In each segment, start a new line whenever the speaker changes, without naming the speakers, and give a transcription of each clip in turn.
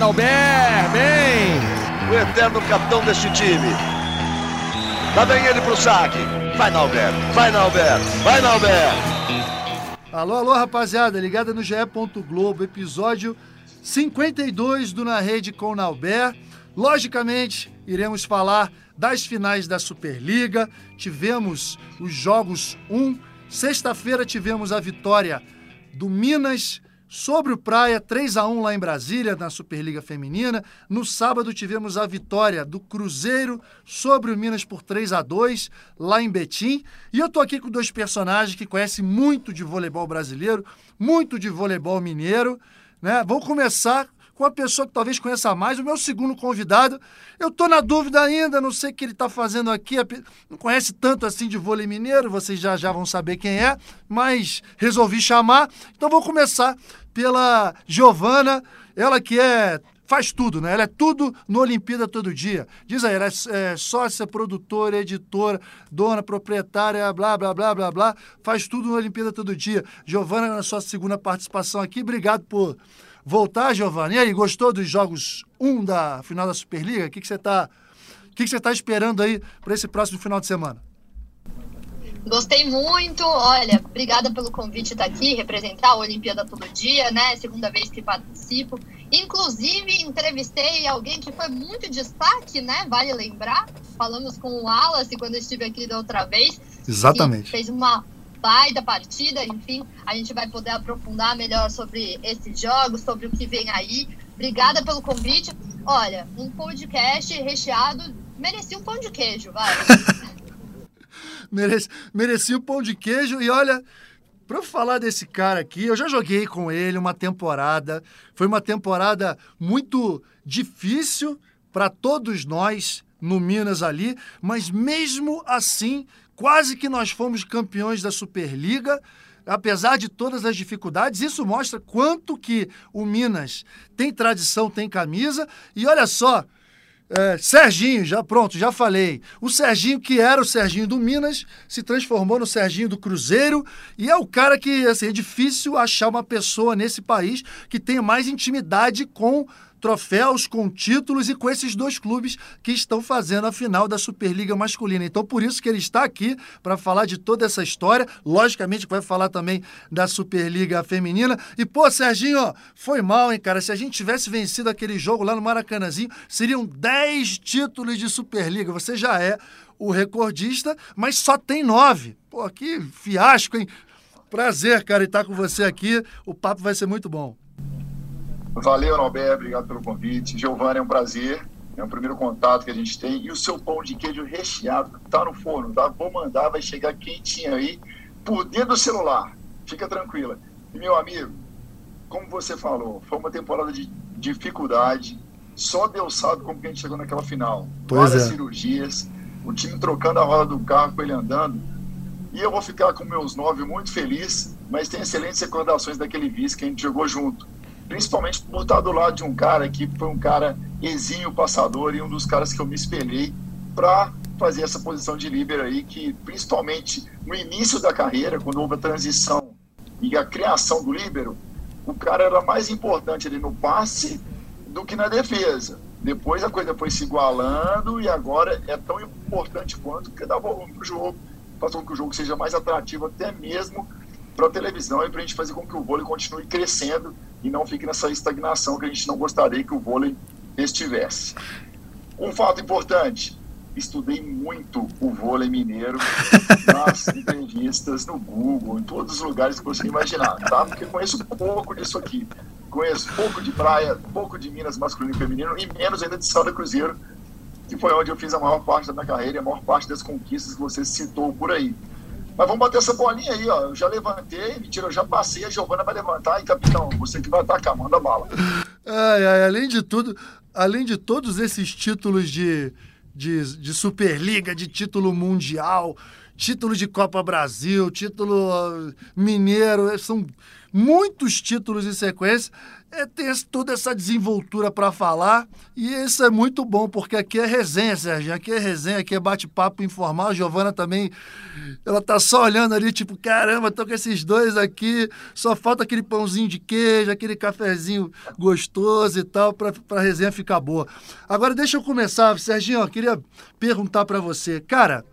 Albert, bem!
O eterno capitão deste time. Lá vem ele pro saque. Vai, Nalber, vai, Nalber, vai, Nalber.
Alô, alô, rapaziada, ligada no GE. Globo, episódio 52 do Na Rede com Nalber. Logicamente, iremos falar das finais da Superliga. Tivemos os jogos 1. Sexta-feira tivemos a vitória do Minas sobre o Praia, 3 a 1 lá em Brasília, na Superliga Feminina. No sábado tivemos a vitória do Cruzeiro sobre o Minas por 3 a 2 lá em Betim. E eu tô aqui com dois personagens que conhecem muito de voleibol brasileiro, muito de voleibol mineiro, né? Vamos começar com a pessoa que talvez conheça mais, o meu segundo convidado. Eu estou na dúvida ainda, não sei o que ele está fazendo aqui, não conhece tanto assim de vôlei mineiro, vocês já já vão saber quem é, mas resolvi chamar. Então vou começar pela Giovana, ela que é faz tudo, né? Ela é tudo no Olimpíada todo dia. Diz aí, ela é, é sócia, produtora, editora, dona, proprietária, blá, blá, blá, blá, blá. Faz tudo no Olimpíada todo dia. Giovana, na sua segunda participação aqui, obrigado por voltar, Giovanni. E aí, gostou dos jogos 1 um da final da Superliga? O que, que você está que que tá esperando aí para esse próximo final de semana?
Gostei muito. Olha, obrigada pelo convite estar aqui, representar a Olimpíada todo dia, né? Segunda vez que participo. Inclusive, entrevistei alguém que foi muito destaque, né? Vale lembrar. Falamos com o Wallace quando estive aqui da outra vez.
Exatamente.
Fez uma baita partida, enfim, a gente vai poder aprofundar melhor sobre esses jogos, sobre o que vem aí. Obrigada pelo convite. Olha, um podcast recheado, merecia um pão de queijo, vai.
Merecia um pão de queijo e olha, para falar desse cara aqui, eu já joguei com ele uma temporada. Foi uma temporada muito difícil para todos nós no Minas ali, mas mesmo assim Quase que nós fomos campeões da Superliga, apesar de todas as dificuldades. Isso mostra quanto que o Minas tem tradição, tem camisa. E olha só, é, Serginho, já pronto, já falei. O Serginho, que era o Serginho do Minas, se transformou no Serginho do Cruzeiro. E é o cara que, assim, é difícil achar uma pessoa nesse país que tenha mais intimidade com troféus, com títulos e com esses dois clubes que estão fazendo a final da Superliga Masculina. Então, por isso que ele está aqui para falar de toda essa história. Logicamente, vai falar também da Superliga Feminina. E, pô, Serginho, foi mal, hein, cara? Se a gente tivesse vencido aquele jogo lá no Maracanãzinho, seriam 10 títulos de Superliga. Você já é o recordista, mas só tem nove. Pô, que fiasco, hein? Prazer, cara, estar com você aqui. O papo vai ser muito bom.
Valeu, Norberto, obrigado pelo convite. Giovanni, é um prazer. É o primeiro contato que a gente tem. E o seu pão de queijo recheado tá no forno, tá? Vou mandar, vai chegar quentinho aí, por dentro do celular. Fica tranquila. E, meu amigo, como você falou, foi uma temporada de dificuldade. Só Deus sabe como que a gente chegou naquela final.
Pois
Várias
é.
cirurgias, o time trocando a roda do carro com ele andando. E eu vou ficar com meus nove muito feliz, mas tem excelentes recordações daquele vice que a gente jogou junto principalmente por estar do lado de um cara que foi um cara exímio passador e um dos caras que eu me espelhei para fazer essa posição de líbero aí, que principalmente no início da carreira, quando houve a transição e a criação do líbero, o cara era mais importante ali no passe do que na defesa. Depois a coisa foi se igualando e agora é tão importante quanto que dá volume para o jogo, fazer com que o jogo seja mais atrativo até mesmo para a televisão e para a gente fazer com que o vôlei continue crescendo e não fique nessa estagnação que a gente não gostaria que o vôlei estivesse. Um fato importante, estudei muito o vôlei mineiro nas entrevistas, no Google, em todos os lugares que você imaginar, tá? Porque conheço pouco disso aqui. Conheço pouco de praia, pouco de Minas masculino e feminino e menos ainda de Salda Cruzeiro, que foi onde eu fiz a maior parte da minha carreira e a maior parte das conquistas que você citou por aí. Mas vamos bater essa bolinha aí, ó. Eu já levantei, mentira, eu já passei, a Giovana vai levantar e, capitão, você que vai atacar, manda bala.
Ai, ai, além de tudo, além de todos esses títulos de, de, de Superliga, de título mundial, título de Copa Brasil, título mineiro, são muitos títulos em sequência. É, tem toda essa desenvoltura para falar e isso é muito bom, porque aqui é resenha, Sérgio. Aqui é resenha, aqui é bate-papo informal. A Giovana também, ela tá só olhando ali, tipo, caramba, tô com esses dois aqui. Só falta aquele pãozinho de queijo, aquele cafezinho gostoso e tal, para a resenha ficar boa. Agora, deixa eu começar, Serginho, eu queria perguntar para você. Cara,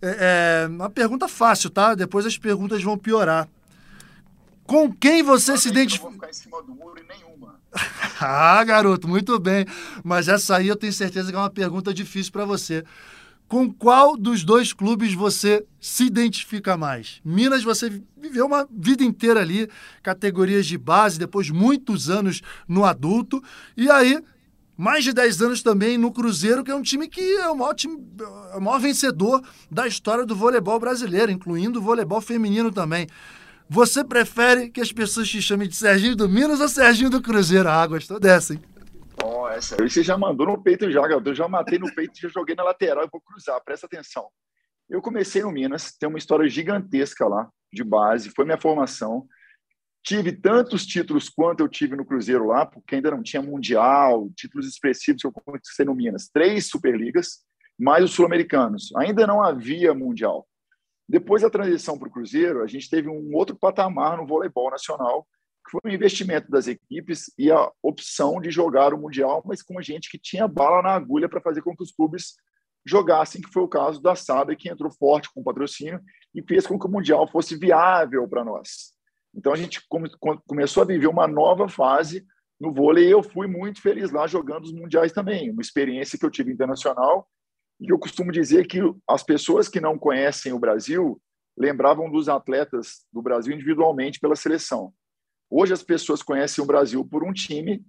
é, é uma pergunta fácil, tá? Depois as perguntas vão piorar. Com quem você se identifica?
Não vou ficar em cima do muro em nenhuma.
ah, garoto, muito bem. Mas essa aí eu tenho certeza que é uma pergunta difícil para você. Com qual dos dois clubes você se identifica mais? Minas, você viveu uma vida inteira ali, categorias de base, depois muitos anos no adulto, e aí mais de 10 anos também no Cruzeiro, que é um time que é o maior, time, é o maior vencedor da história do voleibol brasileiro, incluindo o voleibol feminino também. Você prefere que as pessoas te chamem de Serginho do Minas ou Serginho do Cruzeiro? Ah, gostou dessa, hein?
Essa você já mandou no peito já, Eu já matei no peito, já joguei na lateral e vou cruzar, presta atenção. Eu comecei no Minas, tem uma história gigantesca lá, de base, foi minha formação. Tive tantos títulos quanto eu tive no Cruzeiro lá, porque ainda não tinha Mundial, títulos expressivos que eu comecei no Minas. Três Superligas, mais os Sul-Americanos. Ainda não havia Mundial. Depois da transição para o Cruzeiro, a gente teve um outro patamar no voleibol nacional, que foi o investimento das equipes e a opção de jogar o Mundial, mas com gente que tinha bala na agulha para fazer com que os clubes jogassem, que foi o caso da SADA, que entrou forte com patrocínio e fez com que o Mundial fosse viável para nós. Então a gente come, começou a viver uma nova fase no vôlei e eu fui muito feliz lá jogando os mundiais também, uma experiência que eu tive internacional e eu costumo dizer que as pessoas que não conhecem o Brasil lembravam dos atletas do Brasil individualmente pela seleção. Hoje as pessoas conhecem o Brasil por um time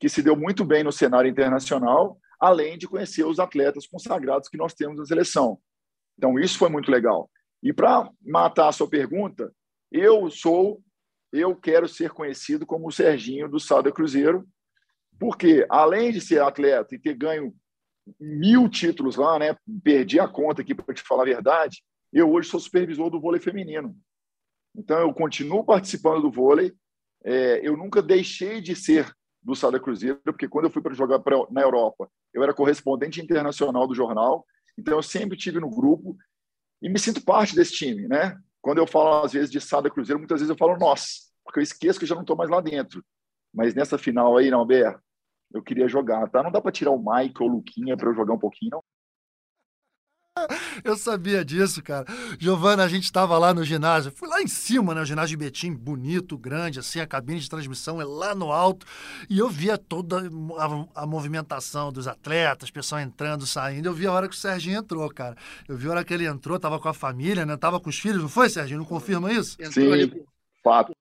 que se deu muito bem no cenário internacional, além de conhecer os atletas consagrados que nós temos na seleção. Então isso foi muito legal. E para matar a sua pergunta, eu sou, eu quero ser conhecido como o Serginho do Sada Cruzeiro, porque além de ser atleta e ter ganho mil títulos lá, né? Perdi a conta aqui para te falar a verdade. Eu hoje sou supervisor do vôlei feminino. Então eu continuo participando do vôlei. É, eu nunca deixei de ser do Sada Cruzeiro, porque quando eu fui para jogar pra, na Europa, eu era correspondente internacional do jornal. Então eu sempre tive no grupo e me sinto parte desse time, né? Quando eu falo às vezes de Sada Cruzeiro, muitas vezes eu falo nós, porque eu esqueço que eu já não estou mais lá dentro. Mas nessa final aí, não, Ber, eu queria jogar, tá? Não dá para tirar o Mike ou o Luquinha para eu jogar um pouquinho, não?
Eu sabia disso, cara. Giovana, a gente estava lá no ginásio, fui lá em cima, né? O ginásio de Betim, bonito, grande, assim, a cabine de transmissão é lá no alto. E eu via toda a, a movimentação dos atletas, pessoal entrando, saindo. Eu vi a hora que o Serginho entrou, cara. Eu vi a hora que ele entrou, tava com a família, né? Tava com os filhos, não foi, Serginho? Não confirma isso?
Sim, ali... fato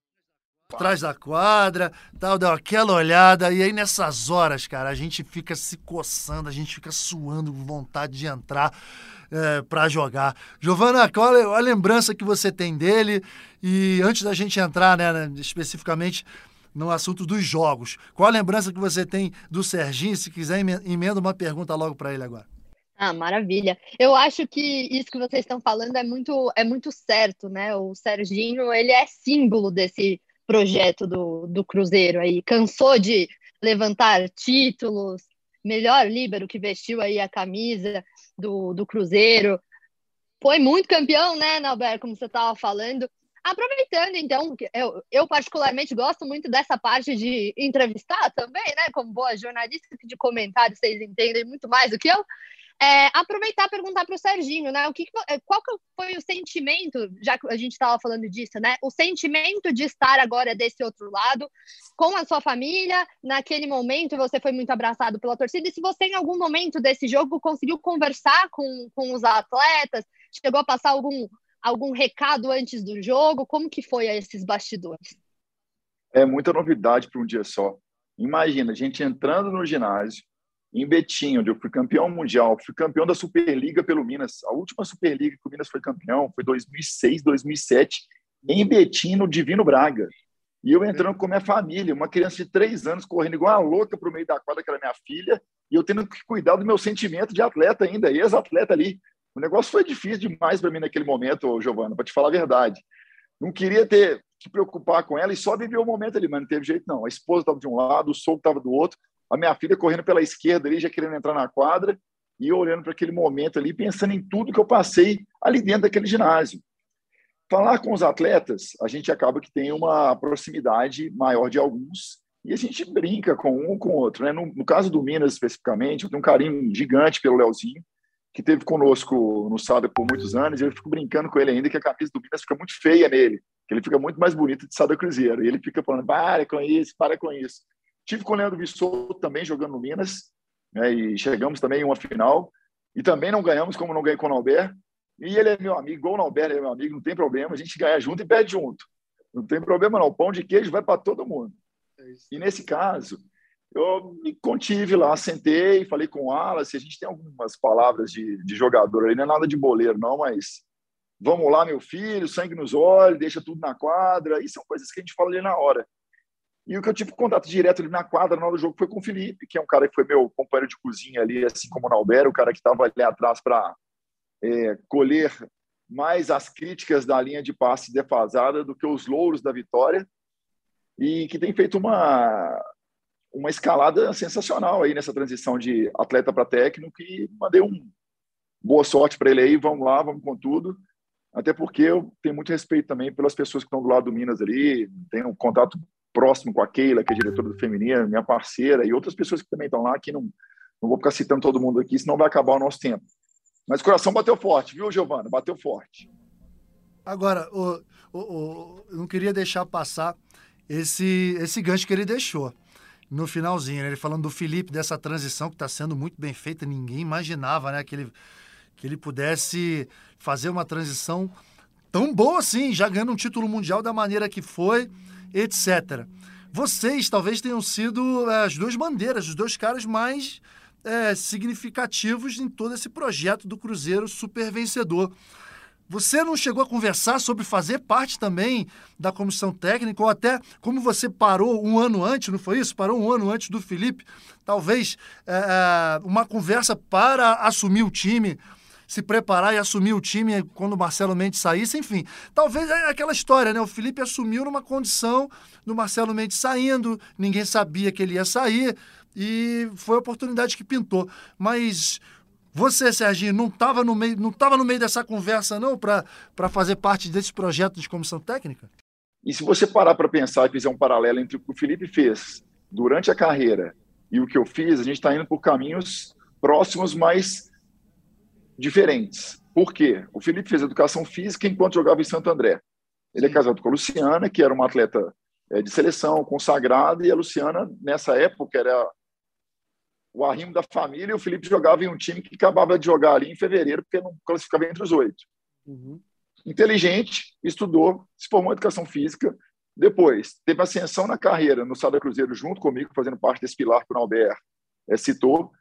atrás da quadra, tal, deu aquela olhada, e aí nessas horas, cara, a gente fica se coçando, a gente fica suando, com vontade de entrar é, para jogar. Giovana, qual é a lembrança que você tem dele? E antes da gente entrar, né, né, especificamente no assunto dos jogos, qual a lembrança que você tem do Serginho? Se quiser, emenda uma pergunta logo para ele agora.
Ah, maravilha. Eu acho que isso que vocês estão falando é muito, é muito certo, né? O Serginho, ele é símbolo desse projeto do, do Cruzeiro aí. Cansou de levantar títulos, melhor líbero que vestiu aí a camisa do, do Cruzeiro. Foi muito campeão, né, Nalber, como você estava falando. Aproveitando, então, eu, eu particularmente gosto muito dessa parte de entrevistar também, né? Como boa jornalista de comentários, vocês entendem muito mais do que eu. É, aproveitar e perguntar para o Serginho, né? O que, é, qual que foi o sentimento, já que a gente estava falando disso, né? O sentimento de estar agora desse outro lado, com a sua família, naquele momento você foi muito abraçado pela torcida, e se você em algum momento desse jogo conseguiu conversar com, com os atletas, chegou a passar algum, algum recado antes do jogo, como que foi esses bastidores?
É muita novidade para um dia só. Imagina, a gente entrando no ginásio, em Betim, onde eu fui campeão mundial, fui campeão da Superliga pelo Minas. A última Superliga que o Minas foi campeão foi 2006, 2007, em Betim, no Divino Braga. E eu entrando com minha família, uma criança de três anos correndo igual uma louca para o meio da quadra, que era minha filha, e eu tendo que cuidar do meu sentimento de atleta ainda, ex-atleta ali. O negócio foi difícil demais para mim naquele momento, Giovana, para te falar a verdade. Não queria ter que preocupar com ela e só viver o momento ali, mas não teve jeito não. A esposa estava de um lado, o sogro estava do outro, a minha filha correndo pela esquerda ali, já querendo entrar na quadra, e eu olhando para aquele momento ali, pensando em tudo que eu passei ali dentro daquele ginásio. Falar com os atletas, a gente acaba que tem uma proximidade maior de alguns, e a gente brinca com um com o outro. Né? No, no caso do Minas, especificamente, eu tenho um carinho gigante pelo Leozinho, que teve conosco no Sada por muitos anos, e eu fico brincando com ele ainda que a camisa do Minas fica muito feia nele, que ele fica muito mais bonito de Sada Cruzeiro. E ele fica falando, para com isso, para com isso. Tive com o Leandro Vissou também jogando no Minas, né, e chegamos também em uma final, e também não ganhamos, como não ganhei com o Nauber. E ele é meu amigo, igual o Nauber é meu amigo, não tem problema, a gente ganha junto e perde junto. Não tem problema não, o pão de queijo vai para todo mundo. É e nesse caso, eu me contive lá, sentei, falei com o Wallace, a gente tem algumas palavras de, de jogador ali, não é nada de boleiro não, mas vamos lá, meu filho, sangue nos olhos, deixa tudo na quadra, e são coisas que a gente fala ali na hora. E o que eu tive contato direto ali na quadra, na hora do jogo, foi com o Felipe, que é um cara que foi meu companheiro de cozinha ali, assim como o Nalbero, o cara que estava ali atrás para é, colher mais as críticas da linha de passe defasada do que os louros da vitória, e que tem feito uma, uma escalada sensacional aí nessa transição de atleta para técnico e mandei um boa sorte para ele aí, vamos lá, vamos com tudo. Até porque eu tenho muito respeito também pelas pessoas que estão do lado do Minas ali, tenho um contato próximo com a Keila, que é diretora do Feminino, minha parceira, e outras pessoas que também estão lá, que não, não vou ficar citando todo mundo aqui, senão vai acabar o nosso tempo. Mas o coração bateu forte, viu, Giovana? Bateu forte.
Agora, o, o, o, eu não queria deixar passar esse, esse gancho que ele deixou no finalzinho, né? ele falando do Felipe, dessa transição que está sendo muito bem feita, ninguém imaginava né, que, ele, que ele pudesse fazer uma transição tão boa assim, já ganhando um título mundial da maneira que foi, etc. Vocês talvez tenham sido é, as duas bandeiras, os dois caras mais é, significativos em todo esse projeto do Cruzeiro super vencedor. Você não chegou a conversar sobre fazer parte também da comissão técnica, ou até como você parou um ano antes, não foi isso? Parou um ano antes do Felipe. Talvez é, uma conversa para assumir o time, se preparar e assumir o time quando o Marcelo Mendes saísse, enfim. Talvez é aquela história, né? O Felipe assumiu numa condição do Marcelo Mendes saindo, ninguém sabia que ele ia sair, e foi a oportunidade que pintou. Mas você, Serginho, não estava no meio, não estava no meio dessa conversa não para fazer parte desse projeto de comissão técnica?
E se você parar para pensar e fizer um paralelo entre o que o Felipe fez durante a carreira e o que eu fiz, a gente está indo por caminhos próximos, mas diferentes. Por quê? O Felipe fez educação física enquanto jogava em Santo André. Ele é casado com a Luciana, que era uma atleta é, de seleção consagrada, e a Luciana, nessa época, era o arrimo da família, e o Felipe jogava em um time que acabava de jogar ali em fevereiro, porque não classificava entre os oito. Uhum. Inteligente, estudou, se formou em educação física, depois teve ascensão na carreira no Sada Cruzeiro junto comigo, fazendo parte desse pilar que o Nauber é, citou,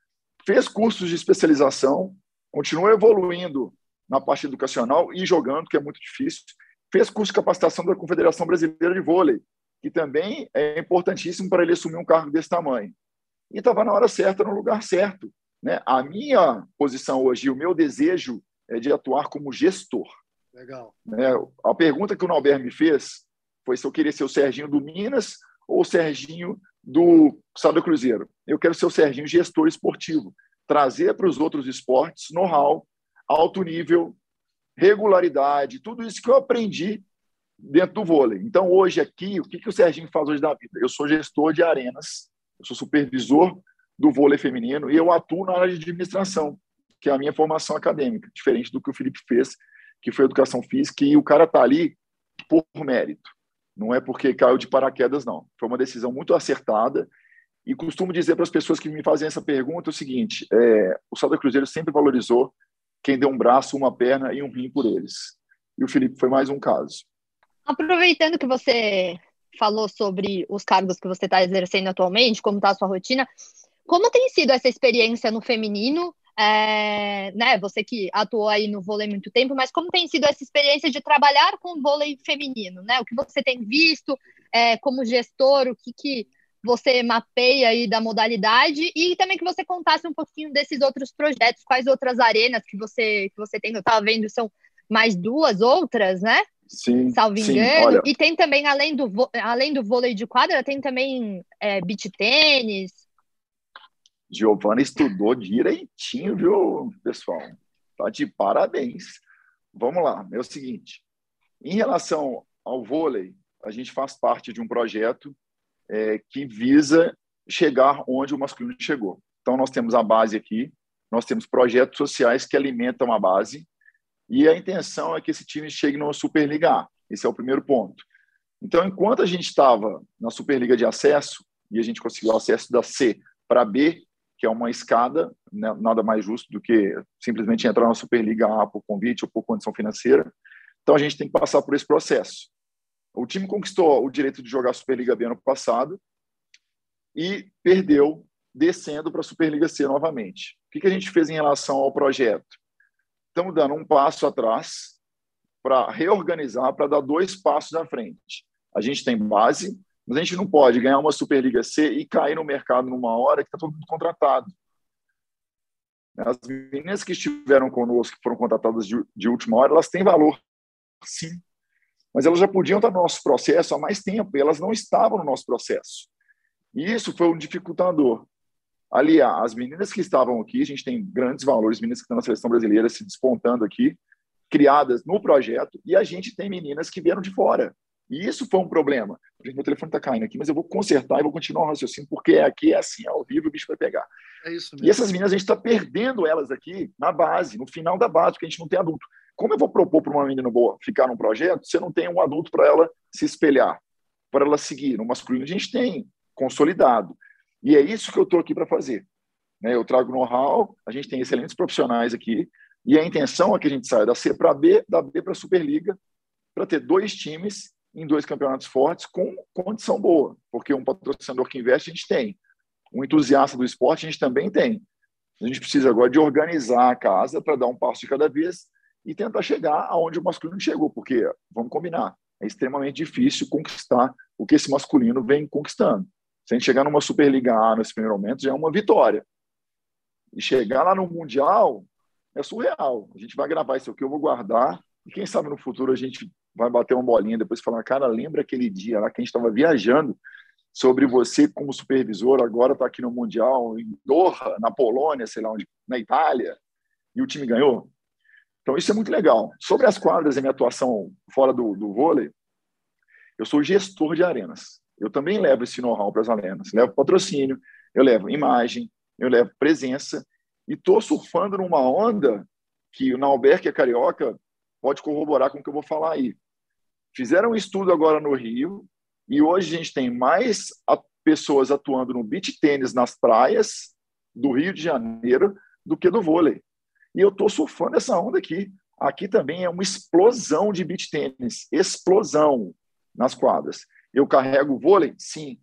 fez cursos de especialização, continuou evoluindo na parte educacional e jogando, que é muito difícil, fez curso de capacitação da Confederação Brasileira de Vôlei, que também é importantíssimo para ele assumir um cargo desse tamanho e estava na hora certa, no lugar certo. Né? A minha posição hoje, o meu desejo é de atuar como gestor.
Legal.
Né? A pergunta que o Nauber me fez foi se eu queria ser o Serginho do Minas ou o Serginho do Sada Cruzeiro. Eu quero ser o Serginho gestor esportivo, trazer para os outros esportes know-how, alto nível, regularidade, tudo isso que eu aprendi dentro do vôlei. Então, hoje aqui, o que, que o Serginho faz hoje da vida? Eu sou gestor de arenas eu sou supervisor do vôlei feminino e eu atuo na área de administração, que é a minha formação acadêmica, diferente do que o Felipe fez, que foi educação física, e o cara está ali por mérito. Não é porque caiu de paraquedas, não. Foi uma decisão muito acertada. E costumo dizer para as pessoas que me fazem essa pergunta o seguinte: é, o Salda Cruzeiro sempre valorizou quem deu um braço, uma perna e um rim por eles. E o Felipe foi mais um caso.
Aproveitando que você falou sobre os cargos que você está exercendo atualmente, como está a sua rotina. Como tem sido essa experiência no feminino? É, né, você que atuou aí no vôlei muito tempo, mas como tem sido essa experiência de trabalhar com o vôlei feminino? Né? O que você tem visto é, como gestor, o que, que você mapeia aí da modalidade e também que você contasse um pouquinho desses outros projetos, quais outras arenas que você que você tem. Eu estava vendo, são mais duas outras, né?
Sim.
Salvo
sim,
engano.
olha,
E tem também, além do, além do vôlei de quadra, tem também é, beach tênis.
Giovana estudou direitinho, viu, pessoal? Tá de parabéns. Vamos lá, é o seguinte. Em relação ao vôlei, a gente faz parte de um projeto é, que visa chegar onde o masculino chegou. Então, nós temos a base aqui, nós temos projetos sociais que alimentam a base, e a intenção é que esse time chegue na Superliga A. Esse é o primeiro ponto. Então, enquanto a gente estava na Superliga de acesso, e a gente conseguiu acesso da C para B, que é uma escada, né, nada mais justo do que simplesmente entrar na Superliga A por convite ou por condição financeira. Então a gente tem que passar por esse processo. O time conquistou o direito de jogar a Superliga B ano passado e perdeu descendo para a Superliga C novamente. O que, a gente fez em relação ao projeto? Estamos dando um passo atrás para reorganizar, para dar dois passos à frente. A gente tem base, mas a gente não pode ganhar uma Superliga C e cair no mercado numa hora que está todo mundo contratado. As meninas que estiveram conosco, que foram contratadas de, de última hora, elas têm valor, sim. Mas elas já podiam estar no nosso processo há mais tempo, e elas não estavam no nosso processo. E isso foi um dificultador. Aliás, as meninas que estavam aqui, a gente tem grandes valores, meninas que estão na seleção brasileira se despontando aqui, criadas no projeto, e a gente tem meninas que vieram de fora. E isso foi um problema. Meu telefone está caindo aqui, mas eu vou consertar e vou continuar o raciocínio, porque aqui é assim, ao vivo o bicho vai pegar.
É isso
E essas meninas, a gente está perdendo elas aqui na base, no final da base, porque a gente não tem adulto. Como eu vou propor para uma menina boa ficar num projeto, você não tem um adulto para ela se espelhar, para ela seguir? No masculino, a gente tem, consolidado. E é isso que eu estou aqui para fazer. Né? Eu trago know-how, a gente tem excelentes profissionais aqui, e a intenção é que a gente saia da C para B, da B para a Superliga, para ter dois times em dois campeonatos fortes com condição boa, porque um patrocinador que investe a gente tem, um entusiasta do esporte a gente também tem. A gente precisa agora de organizar a casa para dar um passo de cada vez e tentar chegar aonde o masculino chegou, porque, vamos combinar, é extremamente difícil conquistar o que esse masculino vem conquistando. Se a gente chegar numa Superliga A nesse primeiro momento, já é uma vitória. E chegar lá no Mundial é surreal. A gente vai gravar isso aqui, eu vou guardar, e quem sabe no futuro a gente vai bater uma bolinha depois falar, cara, lembra aquele dia lá que a gente estava viajando sobre você como supervisor, agora está aqui no Mundial, em Doha, na Polônia, sei lá onde, na Itália, e o time ganhou. Então isso é muito legal. Sobre as quadras e minha atuação fora do, do vôlei, eu sou gestor de arenas. Eu também levo esse know-how para as arenas. Levo patrocínio, eu levo imagem, eu levo presença, e estou surfando numa onda que o Nauber, que é carioca, pode corroborar com o que eu vou falar aí. Fizeram um estudo agora no Rio, e hoje a gente tem mais pessoas atuando no beach tênis nas praias do Rio de Janeiro do que do vôlei. E eu estou surfando essa onda aqui. Aqui também é uma explosão de beach tênis, explosão nas quadras. Eu carrego vôlei? Sim.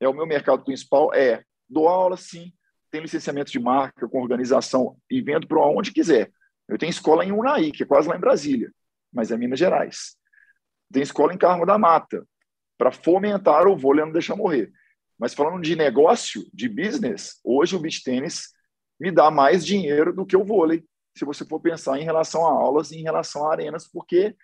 É o meu mercado principal? É. Dou aula? Sim. Tenho licenciamento de marca com organização e vendo para onde quiser. Eu tenho escola em Unai, que é quase lá em Brasília, mas é Minas Gerais. Tem escola em Carmo da Mata, para fomentar o vôlei e não deixar morrer. Mas falando de negócio, de business, hoje o beach tênis me dá mais dinheiro do que o vôlei, se você for pensar em relação a aulas e em relação a arenas, porque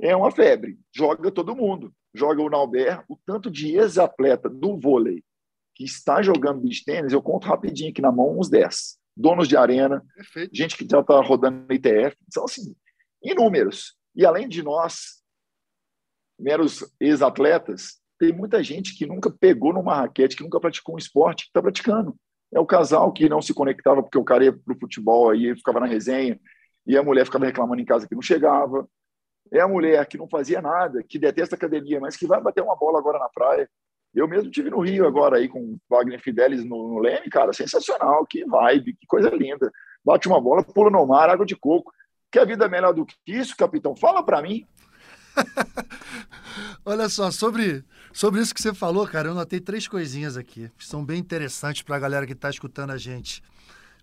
é uma febre. Joga todo mundo. Joga o Nauber, o tanto de ex-atleta do vôlei que está jogando beach tênis, eu conto rapidinho aqui na mão uns 10. Donos de arena,
Perfeito.
gente que já está rodando no ITF, são assim, inúmeros. E além de nós, meros ex-atletas, tem muita gente que nunca pegou numa raquete, que nunca praticou um esporte, que está praticando. É o casal que não se conectava porque o cara ia para o futebol, aí ficava na resenha, e a mulher ficava reclamando em casa que não chegava. É a mulher que não fazia nada, que detesta academia, mas que vai bater uma bola agora na praia. Eu mesmo tive no Rio agora aí com Wagner Fidelis no, no Leme, cara, sensacional, que vibe, que coisa linda. Bate uma bola, pula no mar, água de coco. Quer vida melhor do que isso, capitão? Fala para mim.
Olha só, sobre, sobre isso que você falou, cara, eu notei três coisinhas aqui, que são bem interessantes para a galera que está escutando a gente.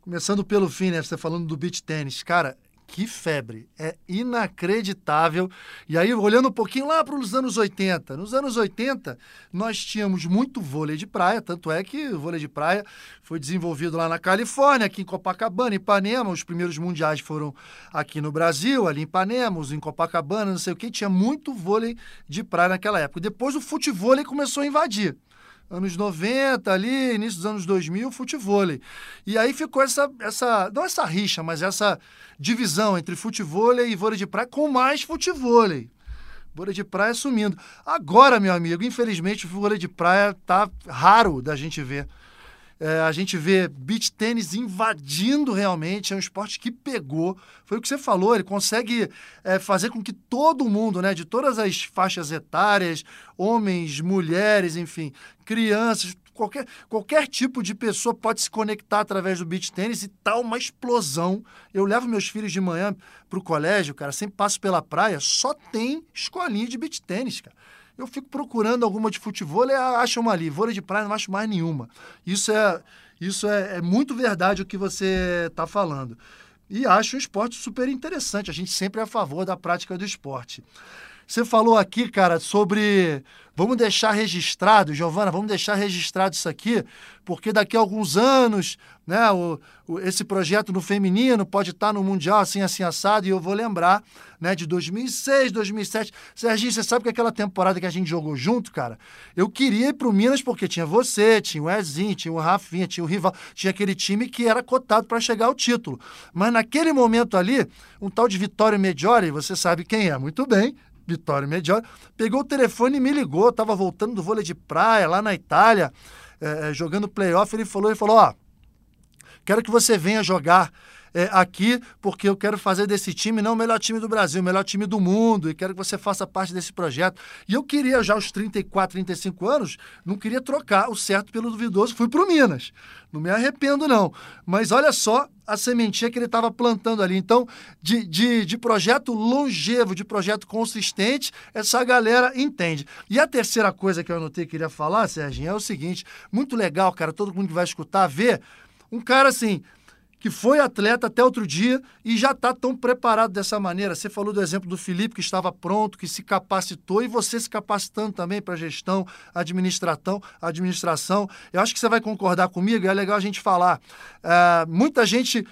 Começando pelo fim, né? Você falando do beach tênis. Cara, que febre. É inacreditável. E aí, olhando um pouquinho lá para os anos 80. Nos anos 80, nós tínhamos muito vôlei de praia, tanto é que o vôlei de praia foi desenvolvido lá na Califórnia, aqui em Copacabana, Ipanema. Os primeiros mundiais foram aqui no Brasil, ali em Ipanema, os em Copacabana, não sei o que. Tinha muito vôlei de praia naquela época. Depois o futebol começou a invadir anos 90 ali, início dos anos 2000, futevôlei. E aí ficou essa, essa, não essa rixa, mas essa divisão entre futevôlei e vôlei de praia com mais futevôlei. Vôlei de praia sumindo. Agora, meu amigo, infelizmente o vôlei de praia tá raro da gente ver. É, a gente vê beach tênis invadindo realmente, é um esporte que pegou. Foi o que você falou, ele consegue é, fazer com que todo mundo, né, de todas as faixas etárias, homens, mulheres, enfim, crianças, qualquer, qualquer tipo de pessoa pode se conectar através do beach tênis e tal tá uma explosão. Eu levo meus filhos de manhã para o colégio, cara, sempre passo pela praia, só tem escolinha de beach tênis, cara. Eu fico procurando alguma de futebol e acho uma ali. Vôlei de praia não acho mais nenhuma. Isso é, isso é, é muito verdade o que você está falando. E acho um esporte super interessante. A gente sempre é a favor da prática do esporte. Você falou aqui, cara, sobre. Vamos deixar registrado, Giovana, vamos deixar registrado isso aqui, porque daqui a alguns anos, né, o, o, esse projeto no feminino pode estar no Mundial assim, assim, assado, e eu vou lembrar, né, de 2006, 2007. Serginho, você sabe que aquela temporada que a gente jogou junto, cara, eu queria ir pro Minas porque tinha você, tinha o Ezinho, tinha o Rafinha, tinha o Rival, tinha aquele time que era cotado para chegar ao título. Mas naquele momento ali, um tal de Vitório Mediori, você sabe quem é muito bem, Vitório Mediori, pegou o telefone e me ligou, estava voltando do vôlei de praia lá na Itália, é, jogando playoff, ele falou, ele falou, ó, quero que você venha jogar é, aqui, porque eu quero fazer desse time não o melhor time do Brasil, o melhor time do mundo, e quero que você faça parte desse projeto. E eu queria, já aos 34, 35 anos, não queria trocar o certo pelo duvidoso, fui para o Minas. Não me arrependo, não. Mas olha só a sementinha que ele estava plantando ali. Então, de, de, de projeto longevo, de projeto consistente, essa galera entende. E a terceira coisa que eu anotei que queria falar, Serginho, é o seguinte: muito legal, cara, todo mundo que vai escutar, ver um cara assim que foi atleta até outro dia e já está tão preparado dessa maneira. Você falou do exemplo do Felipe, que estava pronto, que se capacitou, e você se capacitando também para gestão, administração, administração. Eu acho que você vai concordar comigo, é legal a gente falar. É, muita gente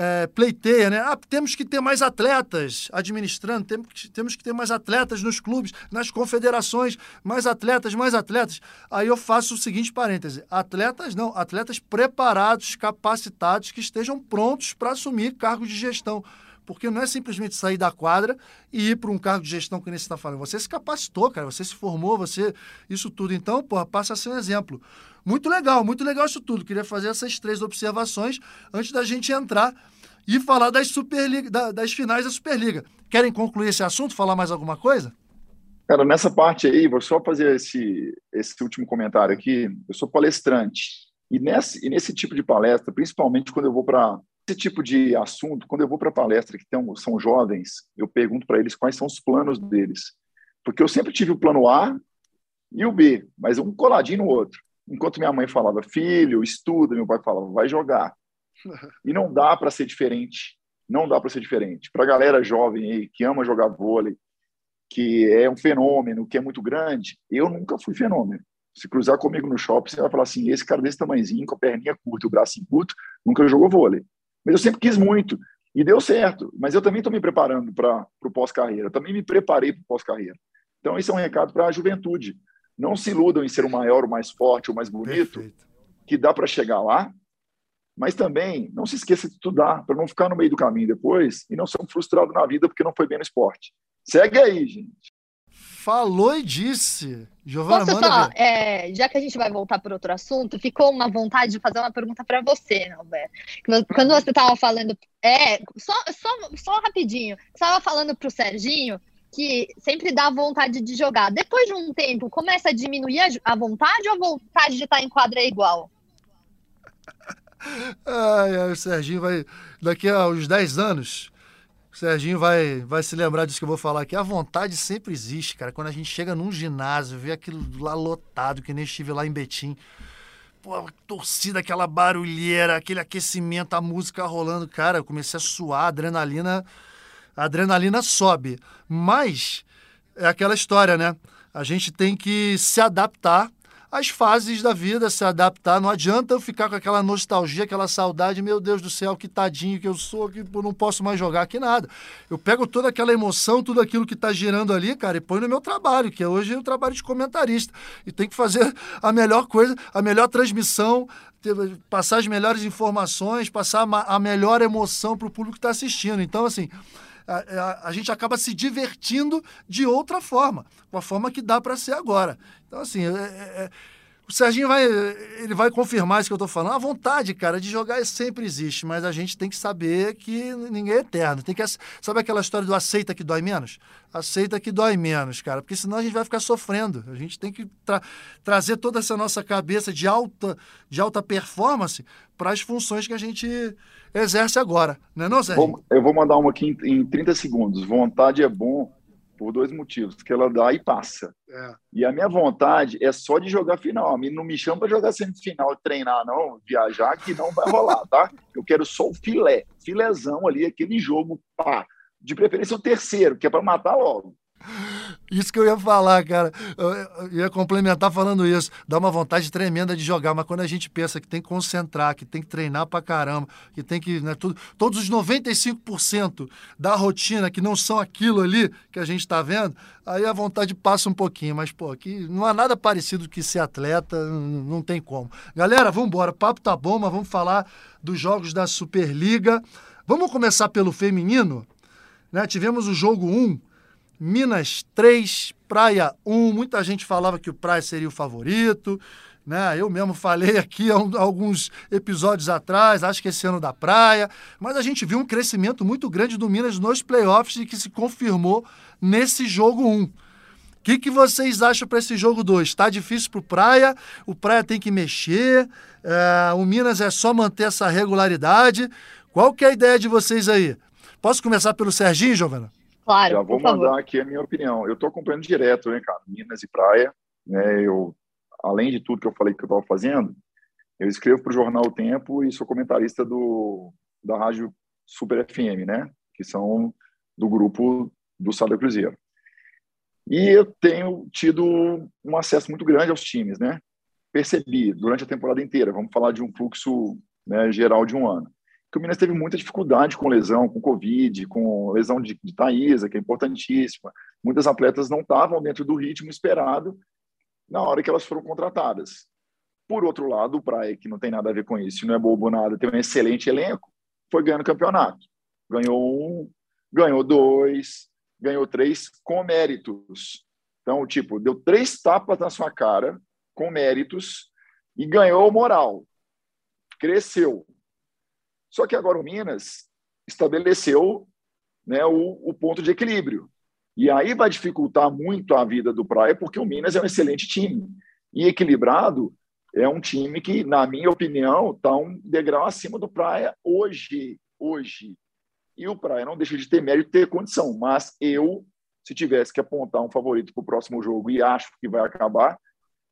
é, pleiteia, né? Ah, temos que ter mais atletas administrando, temos que, temos que ter mais atletas nos clubes, nas confederações, mais atletas, mais atletas. Aí eu faço o seguinte parêntese: atletas não, atletas preparados, capacitados, que estejam prontos para assumir cargos de gestão. Porque não é simplesmente sair da quadra e ir para um cargo de gestão que nem você está falando. Você se capacitou, cara, você se formou, você. Isso tudo. Então, porra, passa a ser um exemplo. Muito legal, muito legal isso tudo. Queria fazer essas três observações antes da gente entrar e falar das, Superliga, da, das finais da Superliga. Querem concluir esse assunto? Falar mais alguma coisa?
Cara, nessa parte aí, vou só fazer esse, esse último comentário aqui. Eu sou palestrante. E nesse, e nesse tipo de palestra, principalmente quando eu vou para esse tipo de assunto, quando eu vou para palestra que são jovens, eu pergunto para eles quais são os planos deles. Porque eu sempre tive o plano A e o B, mas um coladinho no outro. Enquanto minha mãe falava, filho, estuda, meu pai falava, vai jogar. E não dá para ser diferente. Não dá para ser diferente. Para a galera jovem aí, que ama jogar vôlei, que é um fenômeno, que é muito grande, eu nunca fui fenômeno. Se cruzar comigo no shopping, você vai falar assim: esse cara desse tamanhozinho, com a perninha curta o braço curto, nunca jogou vôlei. Mas eu sempre quis muito. E deu certo. Mas eu também estou me preparando para o pós-carreira. Também me preparei para o pós-carreira. Então, esse é um recado para a juventude. Não se iludam em ser o maior, o mais forte, o mais bonito, Perfeito. que dá para chegar lá, mas também não se esqueça de estudar, para não ficar no meio do caminho depois e não ser um frustrado na vida porque não foi bem no esporte. Segue aí, gente.
Falou e disse. Giovana,
Posso só, é, já que a gente vai voltar para outro assunto, ficou uma vontade de fazer uma pergunta para você, Alberto. Quando você estava falando, é, só, só, só rapidinho, você estava falando para o Serginho que sempre dá vontade de jogar. Depois de um tempo, começa a diminuir a, vontade ou a vontade de estar em quadra é igual?
Ai, ai, o Serginho vai. Daqui a uns 10 anos, o Serginho vai, vai se lembrar disso que eu vou falar aqui. A vontade sempre existe, cara. Quando a gente chega num ginásio, vê aquilo lá lotado, que nem estive lá em Betim. pô, torcida, aquela barulheira, aquele aquecimento, a música rolando. Cara, eu comecei a suar, a adrenalina, a adrenalina sobe. Mas é aquela história, né? A gente tem que se adaptar às fases da vida, se adaptar. Não adianta eu ficar com aquela nostalgia, aquela saudade, meu Deus do céu, que tadinho que eu sou, que eu não posso mais jogar aqui nada. Eu pego toda aquela emoção, tudo aquilo que está girando ali, cara, e põe no meu trabalho, que é hoje é o trabalho de comentarista. E tem que fazer a melhor coisa, a melhor transmissão, passar as melhores informações, passar a melhor emoção para o público que está assistindo. Então, assim, a, a, gente acaba se divertindo de outra forma, com a forma que dá para ser agora. Então, assim, é, é, é, o Serginho vai, ele vai confirmar isso que eu estou falando. A vontade, cara, de jogar sempre existe, mas a gente tem que saber que ninguém é eterno. Tem que, sabe aquela história do aceita que dói menos? Aceita que dói menos, cara, porque senão a gente vai ficar sofrendo. A gente tem que tra trazer toda essa nossa cabeça de alta, de alta performance para as funções que a gente exerce agora. Não é não, Serginho?
Eu vou mandar uma aqui em, em 30 segundos. Vontade é bom por dois motivos, que ela dá e passa. É. E a minha vontade é só de jogar final. Não me chama para jogar semifinal e treinar, não, viajar, que não vai rolar, tá? Eu quero só o filé, filézão ali, aquele jogo, pá. De preferência o terceiro, que é para matar logo.
Isso que eu ia falar, cara. Eu ia complementar falando isso. Dá uma vontade tremenda de jogar, mas quando a gente pensa que tem que concentrar, que tem que treinar pra caramba, que tem que. Né, tudo, todos os 95% da rotina que não são aquilo ali que a gente está vendo, aí a vontade passa um pouquinho. Mas, pô, aqui não há nada parecido que ser atleta, não tem como. Galera, vamos embora. Papo tá bom, mas vamos falar dos jogos da Superliga. Vamos começar pelo feminino? Né? Tivemos o jogo 1 Minas 3, Praia 1. Muita gente falava que o Praia seria o favorito. Né? Eu mesmo falei aqui alguns episódios atrás, acho que esse ano da Praia. Mas a gente viu um crescimento muito grande do Minas nos playoffs e que se confirmou nesse jogo 1. O que, que vocês acham para esse jogo 2? Está difícil para o Praia, o Praia tem que mexer, é, o Minas é só manter essa regularidade. Qual que é a ideia de vocês aí? Posso começar pelo Serginho, Giovana?
Claro.
Já vou mandar favor. aqui a minha opinião. Eu estou acompanhando direto, né, cara? Minas e Praia. Né? Eu, além de tudo que eu falei que eu estava fazendo, eu escrevo para o jornal O Tempo e sou comentarista do da rádio Super FM, né? Que são do grupo do Sada Cruzeiro. E eu tenho tido um acesso muito grande aos times, né? Percebi durante a temporada inteira, vamos falar de um fluxo né, geral de um ano, que o Minas teve muita dificuldade com lesão, com Covid, com lesão de, de Thaísa, que é importantíssima. Muitas atletas não estavam dentro do ritmo esperado na hora que elas foram contratadas. Por outro lado, o Praia, que não tem nada a ver com isso, não é bobo nada, tem um excelente elenco, foi ganhando campeonato. Ganhou um, ganhou dois, ganhou três com méritos. Então, tipo, deu três tapas na sua cara com méritos e ganhou moral. Cresceu. Só que agora o Minas estabeleceu né, o, o ponto de equilíbrio. E aí vai dificultar muito a vida do Praia, porque o Minas é um excelente time. E equilibrado é um time que, na minha opinião, está um degrau acima do Praia hoje. Hoje. E o Praia não deixa de ter mérito ter condição. Mas eu, se tivesse que apontar um favorito para o próximo jogo, e acho que vai acabar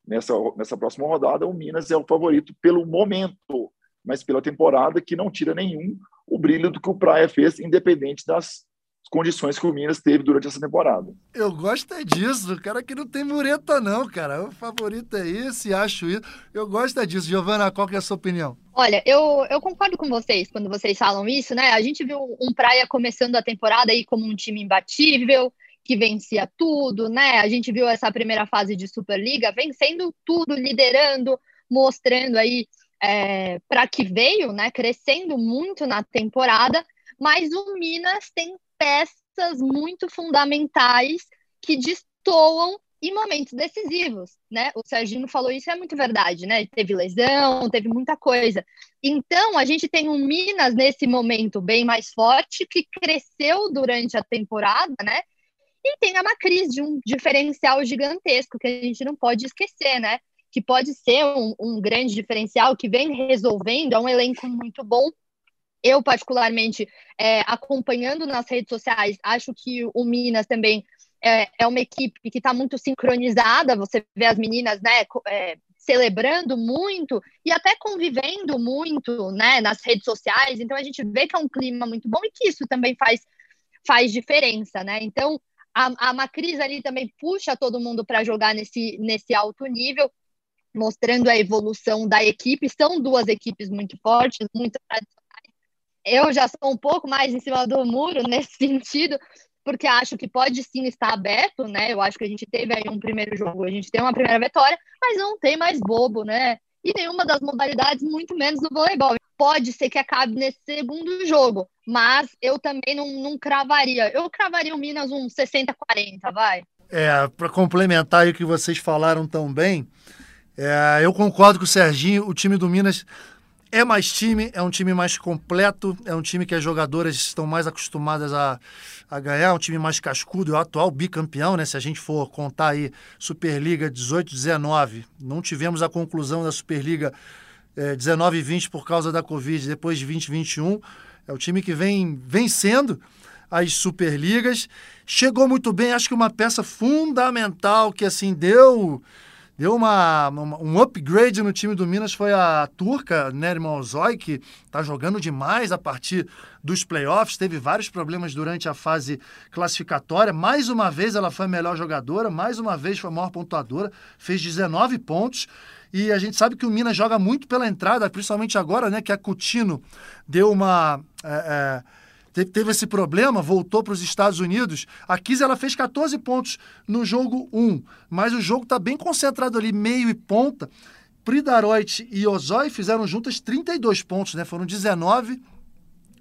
nessa, nessa próxima rodada, o Minas é o favorito pelo momento mas pela temporada que não tira nenhum o brilho do que o Praia fez, independente das condições que o Minas teve durante essa temporada.
Eu gosto é disso, o cara que não tem mureta não, cara. O favorito é esse, acho isso. Eu gosto é disso. Giovana, qual que é a sua opinião?
Olha, eu, eu concordo com vocês quando vocês falam isso, né? A gente viu um Praia começando a temporada aí como um time imbatível, que vencia tudo, né? A gente viu essa primeira fase de Superliga vencendo tudo, liderando, mostrando aí é, para que veio, né, crescendo muito na temporada, mas o Minas tem peças muito fundamentais que destoam em momentos decisivos, né? O Serginho falou isso, é muito verdade, né? Teve lesão, teve muita coisa. Então, a gente tem um Minas nesse momento bem mais forte, que cresceu durante a temporada, né? E tem a Macris de um diferencial gigantesco que a gente não pode esquecer, né? Que pode ser um, um grande diferencial, que vem resolvendo, é um elenco muito bom. Eu, particularmente, é, acompanhando nas redes sociais, acho que o Minas também é, é uma equipe que está muito sincronizada. Você vê as meninas né, é, celebrando muito e até convivendo muito, né, nas redes sociais. Então a gente vê que é um clima muito bom e que isso também faz faz diferença, né? Então a, a Macris ali também puxa todo mundo para jogar nesse nesse alto nível, mostrando a evolução da equipe. São duas equipes muito fortes, muito tradicionais. Eu já sou um pouco mais em cima do muro nesse sentido, porque acho que pode sim estar aberto, né? Eu acho que a gente teve aí um primeiro jogo, a gente tem uma primeira vitória, mas não tem mais bobo, né? E nenhuma das modalidades, muito menos no voleibol. Pode ser que acabe nesse segundo jogo, mas eu também não, não cravaria. Eu cravaria o Minas um 60-40, vai.
É, para complementar o que vocês falaram tão bem, é, eu concordo com o Serginho, o time do Minas é mais time, é um time mais completo, é um time que as jogadoras estão mais acostumadas a, a ganhar, um time mais cascudo, é o atual bicampeão, né? Se a gente for contar aí Superliga 18-19, não tivemos a conclusão da Superliga é, 19 e 20 por causa da Covid, depois de 2021, é o time que vem vencendo as Superligas, chegou muito bem, acho que uma peça fundamental que assim deu deu uma, uma, um upgrade no time do Minas foi a turca Nerima Ozoy, que está jogando demais a partir dos playoffs, teve vários problemas durante a fase classificatória. Mais uma vez ela foi a melhor jogadora, mais uma vez foi a maior pontuadora, fez 19 pontos. E a gente sabe que o Minas joga muito pela entrada, principalmente agora, né? Que a Coutinho deu uma. É, é, teve esse problema, voltou para os Estados Unidos. A Kiz ela fez 14 pontos no jogo 1, mas o jogo está bem concentrado ali, meio e ponta. Pridaroit e Ozói fizeram juntas 32 pontos, né? Foram 19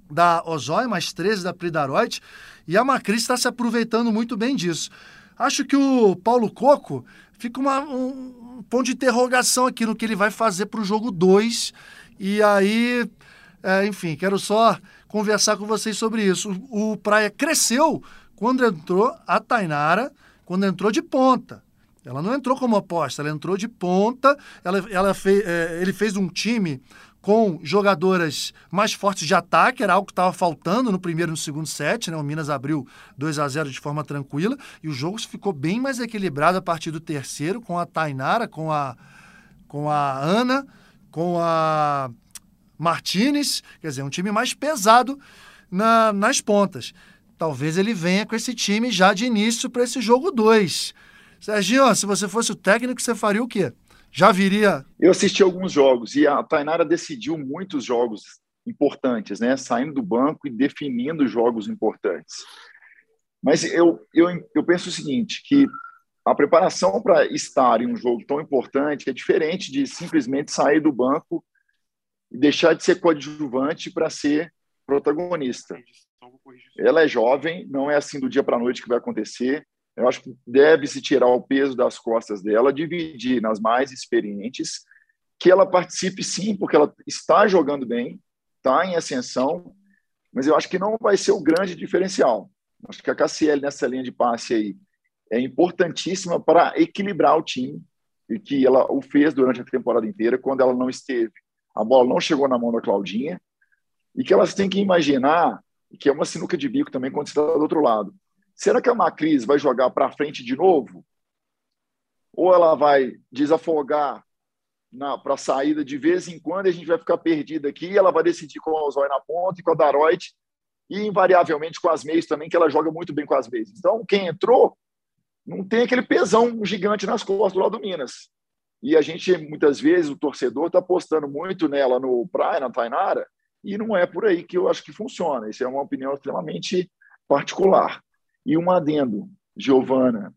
da Ozói, mais 13 da Pridaroit, e a Macris está se aproveitando muito bem disso. Acho que o Paulo Coco fica uma, um, ponto de interrogação aqui no que ele vai fazer para o jogo 2. E aí, é, enfim, quero só conversar com vocês sobre isso. O, o Praia cresceu quando entrou a Tainara, quando entrou de ponta. Ela não entrou como aposta, ela entrou de ponta. Ela, ela fez, é, ele fez um time com jogadoras mais fortes de ataque, era algo que estava faltando no primeiro e no segundo set, né? O Minas abriu 2 a 0 de forma tranquila e o jogo ficou bem mais equilibrado a partir do terceiro, com a Tainara, com a, com a Ana, com a Martinez, quer dizer, um time mais pesado na, nas pontas. Talvez ele venha com esse time já de início para esse jogo 2. Serginho, se você fosse o técnico, você faria o quê? Já viria?
Eu assisti alguns jogos e a Tainara decidiu muitos jogos importantes, né? Saindo do banco e definindo jogos importantes. Mas eu, eu, eu penso o seguinte, que a preparação para estar em um jogo tão importante é diferente de simplesmente sair do banco e deixar de ser coadjuvante para ser protagonista. Ela é jovem, não é assim do dia para a noite que vai acontecer. Eu acho que deve-se tirar o peso das costas dela, dividir nas mais experientes, que ela participe sim, porque ela está jogando bem, está em ascensão, mas eu acho que não vai ser o grande diferencial. Acho que a KCL nessa linha de passe aí é importantíssima para equilibrar o time, e que ela o fez durante a temporada inteira, quando ela não esteve a bola não chegou na mão da Claudinha, e que elas têm que imaginar que é uma sinuca de bico também quando você está do outro lado. Será que a Macris vai jogar para frente de novo? Ou ela vai desafogar para a saída de vez em quando a gente vai ficar perdido aqui e ela vai decidir com a Ozói na ponta e com a Daroit e invariavelmente com as meias também, que ela joga muito bem com as meias. Então, quem entrou não tem aquele pesão gigante nas costas do lado do Minas. E a gente, muitas vezes, o torcedor está apostando muito nela no Praia, na Tainara, e não é por aí que eu acho que funciona. Isso é uma opinião extremamente particular. E um adendo, Giovana,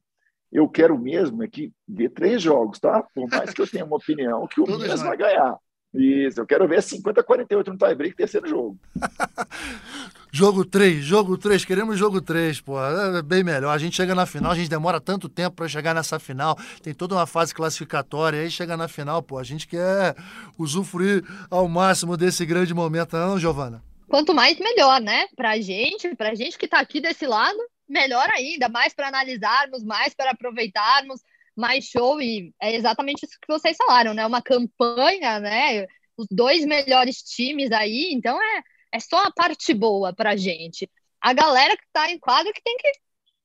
eu quero mesmo é que ver três jogos, tá? Por mais que eu tenha uma opinião que o Minas vai ganhar. Isso, eu quero ver 50 48 no tie-break, terceiro jogo.
Jogo 3, jogo 3, queremos jogo 3, pô. É bem melhor. A gente chega na final, a gente demora tanto tempo para chegar nessa final. Tem toda uma fase classificatória, aí chega na final, pô. A gente quer usufruir ao máximo desse grande momento, não, Giovana?
Quanto mais, melhor, né? Pra gente, pra gente que tá aqui desse lado, melhor ainda. Mais para analisarmos, mais para aproveitarmos, mais show. E é exatamente isso que vocês falaram, né? Uma campanha, né? Os dois melhores times aí, então é é só a parte boa pra gente. A galera que tá em quadro que tem que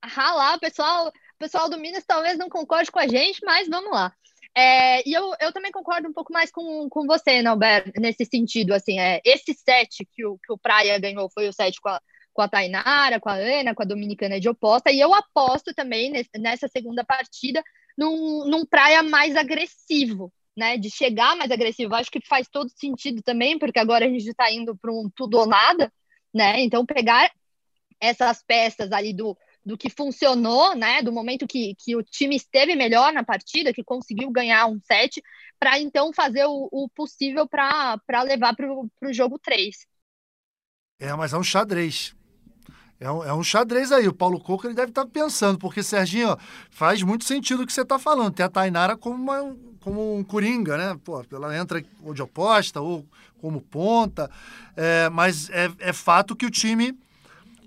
ralar, o pessoal, o pessoal do Minas talvez não concorde com a gente, mas vamos lá. É, e eu, eu também concordo um pouco mais com, com você, Nauber, nesse sentido. Assim, é, esse set que o, que o Praia ganhou foi o set com a, com a Tainara, com a Ana, com a Dominicana de oposta. E eu aposto também nesse, nessa segunda partida num, num Praia mais agressivo, né? De chegar mais agressivo. Acho que faz todo sentido também, porque agora a gente está indo para um tudo ou nada, né? Então, pegar essas peças ali do do que funcionou, né? Do momento que, que o time esteve melhor na partida, que conseguiu ganhar um set, para então fazer o, o possível para levar para o jogo 3.
É, mas é um xadrez. É um, é um xadrez aí. O Paulo Coco ele deve estar tá pensando, porque, Serginho, ó, faz muito sentido o que você está falando. Tem a Tainara como, uma, como um coringa, né? Pô, ela entra ou de oposta ou como ponta. É, mas é, é fato que o time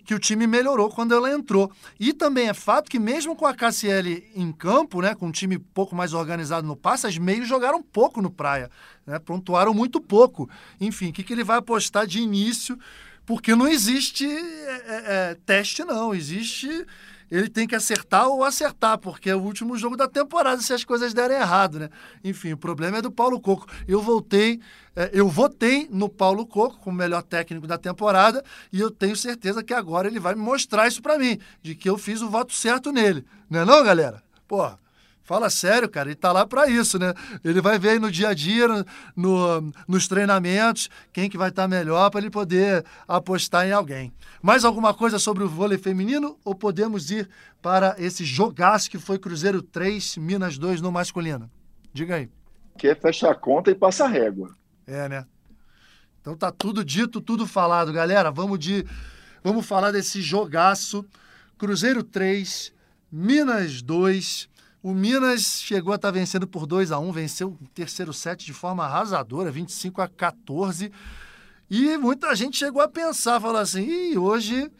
que o time melhorou quando ela entrou. E também é fato que mesmo com a Cassiele em campo, né, com um time pouco mais organizado no passe, as meios jogaram pouco no Praia, né, pontuaram muito pouco. Enfim, o que, que ele vai apostar de início? Porque não existe é, é, é teste, não. Existe ele tem que acertar ou acertar, porque é o último jogo da temporada se as coisas derem errado, né? Enfim, o problema é do Paulo Coco. Eu voltei, é, eu votei no Paulo Coco como melhor técnico da temporada e eu tenho certeza que agora ele vai mostrar isso para mim, de que eu fiz o voto certo nele. Não é não, galera? Porra. Fala sério, cara, ele tá lá para isso, né? Ele vai ver aí no dia a dia, no, no nos treinamentos, quem que vai estar tá melhor para ele poder apostar em alguém. Mais alguma coisa sobre o vôlei feminino ou podemos ir para esse jogaço que foi Cruzeiro 3, Minas 2 no masculino? Diga aí.
Que é fechar a conta e passa a régua.
É, né? Então tá tudo dito, tudo falado, galera. Vamos de vamos falar desse jogaço. Cruzeiro 3, Minas 2. O Minas chegou a estar tá vencendo por 2 a 1 venceu o terceiro set de forma arrasadora, 25 a 14. E muita gente chegou a pensar, falar assim, Ih, hoje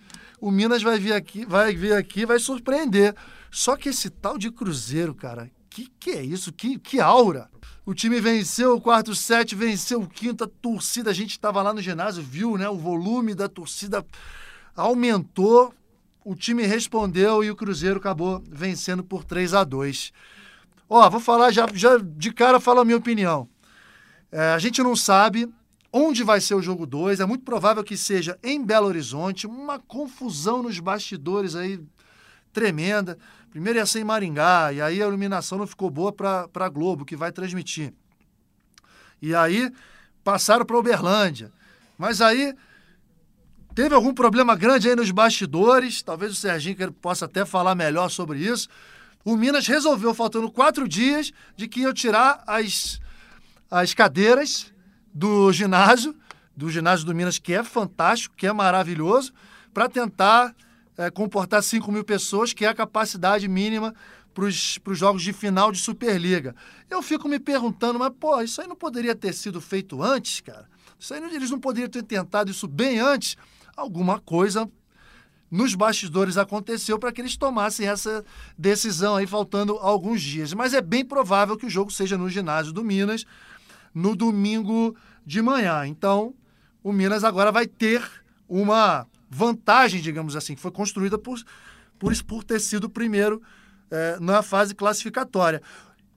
o Minas vai vir aqui, vai vir aqui, vai surpreender. Só que esse tal de Cruzeiro, cara, que que é isso? Que, que aura! O time venceu o quarto set, venceu o quinto, a torcida, a gente estava lá no ginásio, viu, né? O volume da torcida aumentou o time respondeu e o Cruzeiro acabou vencendo por 3 a 2 Ó, vou falar já, já de cara, falo a minha opinião. É, a gente não sabe onde vai ser o jogo 2, é muito provável que seja em Belo Horizonte, uma confusão nos bastidores aí tremenda. Primeiro ia ser em Maringá, e aí a iluminação não ficou boa para a Globo, que vai transmitir. E aí passaram para Uberlândia. Mas aí Teve algum problema grande aí nos bastidores, talvez o Serginho possa até falar melhor sobre isso. O Minas resolveu, faltando quatro dias, de que ia tirar as, as cadeiras do ginásio, do ginásio do Minas, que é fantástico, que é maravilhoso, para tentar é, comportar 5 mil pessoas, que é a capacidade mínima para os jogos de final de Superliga. Eu fico me perguntando, mas, pô, isso aí não poderia ter sido feito antes, cara? Isso aí eles não poderiam ter tentado isso bem antes? Alguma coisa nos bastidores aconteceu para que eles tomassem essa decisão aí, faltando alguns dias. Mas é bem provável que o jogo seja no ginásio do Minas no domingo de manhã. Então, o Minas agora vai ter uma vantagem, digamos assim, que foi construída por, por, por ter sido primeiro é, na fase classificatória.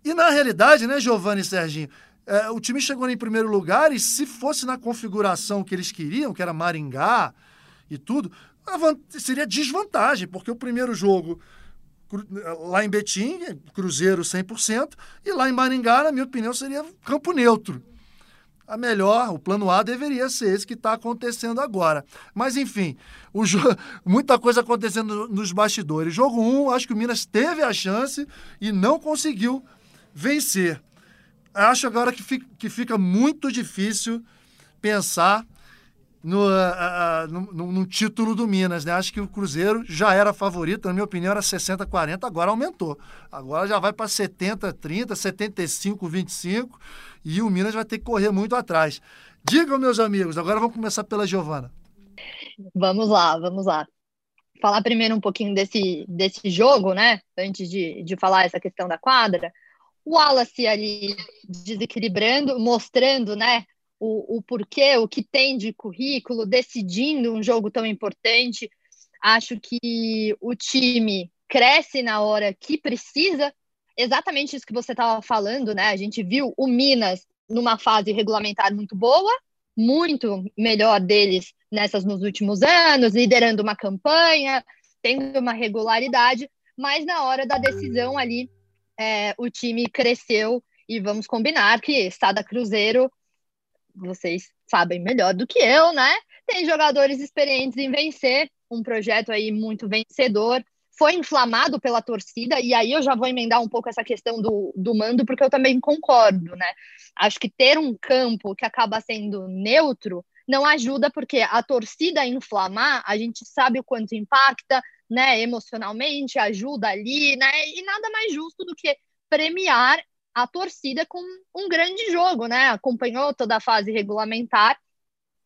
E na realidade, né, Giovanni e Serginho, é, o time chegou em primeiro lugar e se fosse na configuração que eles queriam, que era Maringá, e tudo, seria desvantagem, porque o primeiro jogo lá em Betim, Cruzeiro 100%, e lá em Maringá, na minha opinião, seria campo neutro. A melhor, o plano A deveria ser esse que está acontecendo agora. Mas, enfim, muita coisa acontecendo nos bastidores. Jogo 1, um, acho que o Minas teve a chance e não conseguiu vencer. Acho agora que que fica muito difícil pensar no, uh, no, no, título do Minas, né? Acho que o Cruzeiro já era favorito, na minha opinião era 60-40, agora aumentou. Agora já vai para 70-30, 75-25 e o Minas vai ter que correr muito atrás. Digam, meus amigos, agora vamos começar pela Giovana.
Vamos lá, vamos lá. Falar primeiro um pouquinho desse, desse jogo, né? Antes de, de falar essa questão da quadra. O Wallace ali desequilibrando, mostrando, né? O, o porquê, o que tem de currículo, decidindo um jogo tão importante. Acho que o time cresce na hora que precisa. exatamente isso que você estava falando, né? A gente viu o Minas numa fase regulamentar muito boa, muito melhor deles nessas nos últimos anos, liderando uma campanha, tendo uma regularidade, mas na hora da decisão ali, é, o time cresceu e vamos combinar que Estada Cruzeiro, vocês sabem melhor do que eu, né? Tem jogadores experientes em vencer, um projeto aí muito vencedor, foi inflamado pela torcida, e aí eu já vou emendar um pouco essa questão do, do mando, porque eu também concordo, né? Acho que ter um campo que acaba sendo neutro não ajuda, porque a torcida inflamar, a gente sabe o quanto impacta, né, emocionalmente, ajuda ali, né? E nada mais justo do que premiar a torcida com um grande jogo, né? Acompanhou toda a fase regulamentar.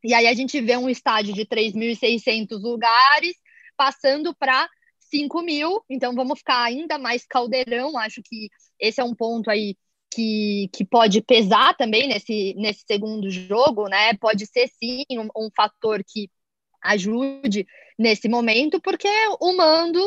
E aí a gente vê um estádio de 3.600 lugares passando para 5 mil, então vamos ficar ainda mais caldeirão. Acho que esse é um ponto aí que, que pode pesar também nesse, nesse segundo jogo, né? Pode ser sim um, um fator que ajude nesse momento, porque o mando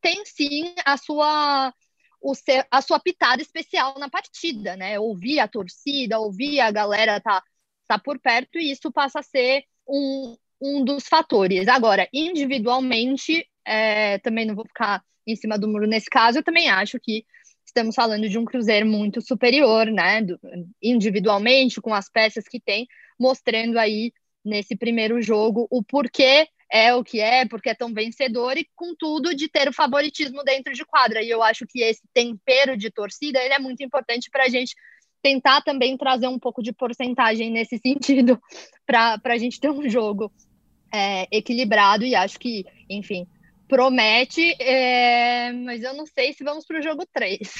tem sim a sua o ser, a sua pitada especial na partida, né? Ouvir a torcida, ouvir a galera tá, tá por perto, e isso passa a ser um, um dos fatores. Agora, individualmente, é, também não vou ficar em cima do muro nesse caso, eu também acho que estamos falando de um Cruzeiro muito superior, né? Do, individualmente, com as peças que tem, mostrando aí nesse primeiro jogo o porquê é o que é, porque é tão vencedor e, contudo, de ter o favoritismo dentro de quadra. E eu acho que esse tempero de torcida ele é muito importante para a gente tentar também trazer um pouco de porcentagem nesse sentido, para a gente ter um jogo é, equilibrado. E acho que, enfim, promete, é, mas eu não sei se vamos para o jogo 3.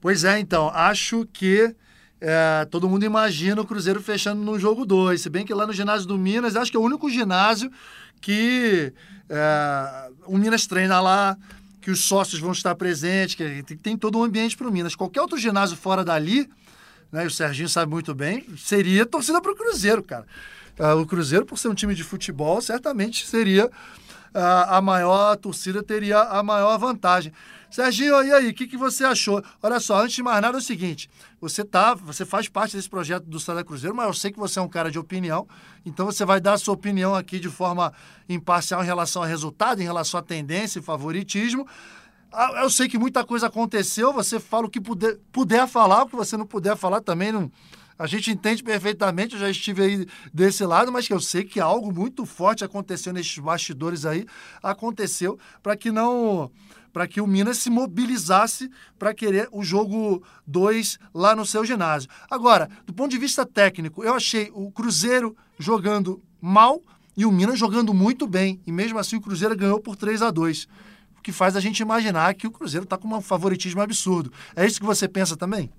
Pois é, então, acho que é, todo mundo imagina o Cruzeiro fechando no jogo 2. Se bem que lá no ginásio do Minas, acho que é o único ginásio que é, o Minas treina lá, que os sócios vão estar presentes, que tem, tem todo um ambiente para o Minas. Qualquer outro ginásio fora dali, né, o Serginho sabe muito bem, seria torcida para o Cruzeiro, cara. É, o Cruzeiro, por ser um time de futebol, certamente seria a, a maior torcida teria a maior vantagem. Serginho, e aí, o que, que você achou? Olha só, antes de mais nada é o seguinte, você tá, você faz parte desse projeto do Santa Cruzeiro, mas eu sei que você é um cara de opinião, então você vai dar a sua opinião aqui de forma imparcial em relação ao resultado, em relação à tendência e favoritismo. Ah, eu sei que muita coisa aconteceu, você fala o que puder, puder falar, o que você não puder falar também não a gente entende perfeitamente, eu já estive aí desse lado, mas que eu sei que algo muito forte aconteceu nesses bastidores aí, aconteceu para que não para que o Minas se mobilizasse para querer o jogo 2 lá no seu ginásio. Agora, do ponto de vista técnico, eu achei o Cruzeiro jogando mal e o Minas jogando muito bem, e mesmo assim o Cruzeiro ganhou por 3 a 2 o que faz a gente imaginar que o Cruzeiro está com um favoritismo absurdo. É isso que você pensa também?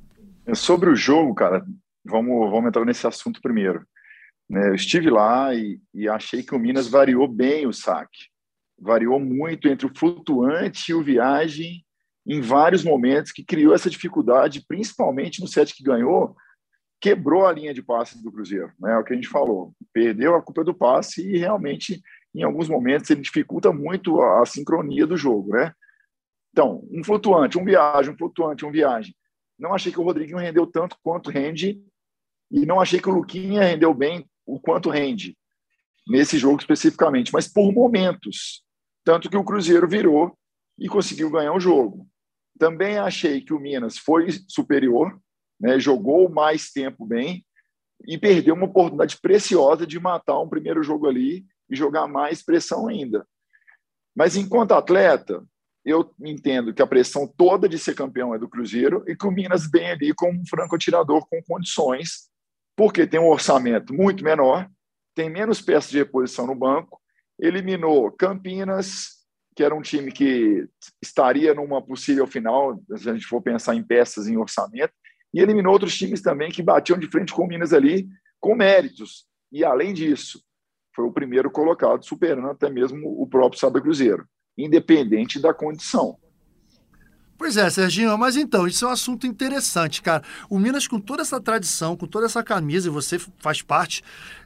É sobre o jogo, cara, vamos, vamos entrar nesse assunto primeiro. Né, eu estive lá e, e, achei que o Minas variou bem o saque. Variou muito entre o flutuante e o viagem em vários momentos, que criou essa dificuldade, principalmente no set que ganhou, quebrou a linha de passe do Cruzeiro. Né, é o que a gente falou. Perdeu a culpa do passe e realmente, em alguns momentos, ele dificulta muito a, a sincronia do jogo. Né? Então, um flutuante, um viagem, um flutuante, um viagem. Não achei que o Rodriguinho rendeu tanto quanto rende e não achei que o Luquinha rendeu bem o quanto rende nesse jogo especificamente, mas por momentos. Tanto que o Cruzeiro virou e conseguiu ganhar o jogo. Também achei que o Minas foi superior, né, jogou mais tempo bem e perdeu uma oportunidade preciosa de matar um primeiro jogo ali e jogar mais pressão ainda. Mas enquanto atleta, eu entendo que a pressão toda de ser campeão é do Cruzeiro e que o Minas vem ali como um franco-atirador com condições porque tem um orçamento muito menor, tem menos peças de reposição no banco, eliminou Campinas, que era um time que estaria numa possível final, se a gente for pensar em peças em orçamento, e eliminou outros times também que batiam de frente com Minas ali com méritos. E além disso, foi o primeiro colocado, superando até mesmo o próprio Santa Cruzeiro, independente da condição.
Pois é, Serginho, mas então, isso é um assunto interessante, cara. O Minas, com toda essa tradição, com toda essa camisa, e você faz parte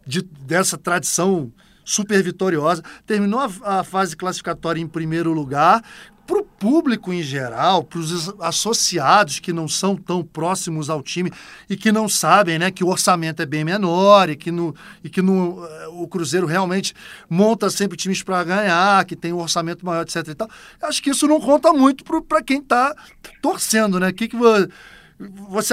de, dessa tradição super vitoriosa, terminou a, a fase classificatória em primeiro lugar, pro público em geral, para os associados que não são tão próximos ao time e que não sabem né, que o orçamento é bem menor e que, no, e que no, eh, o Cruzeiro realmente monta sempre times para ganhar, que tem um orçamento maior, etc. E tal. Acho que isso não conta muito para quem está torcendo. Né? Que que você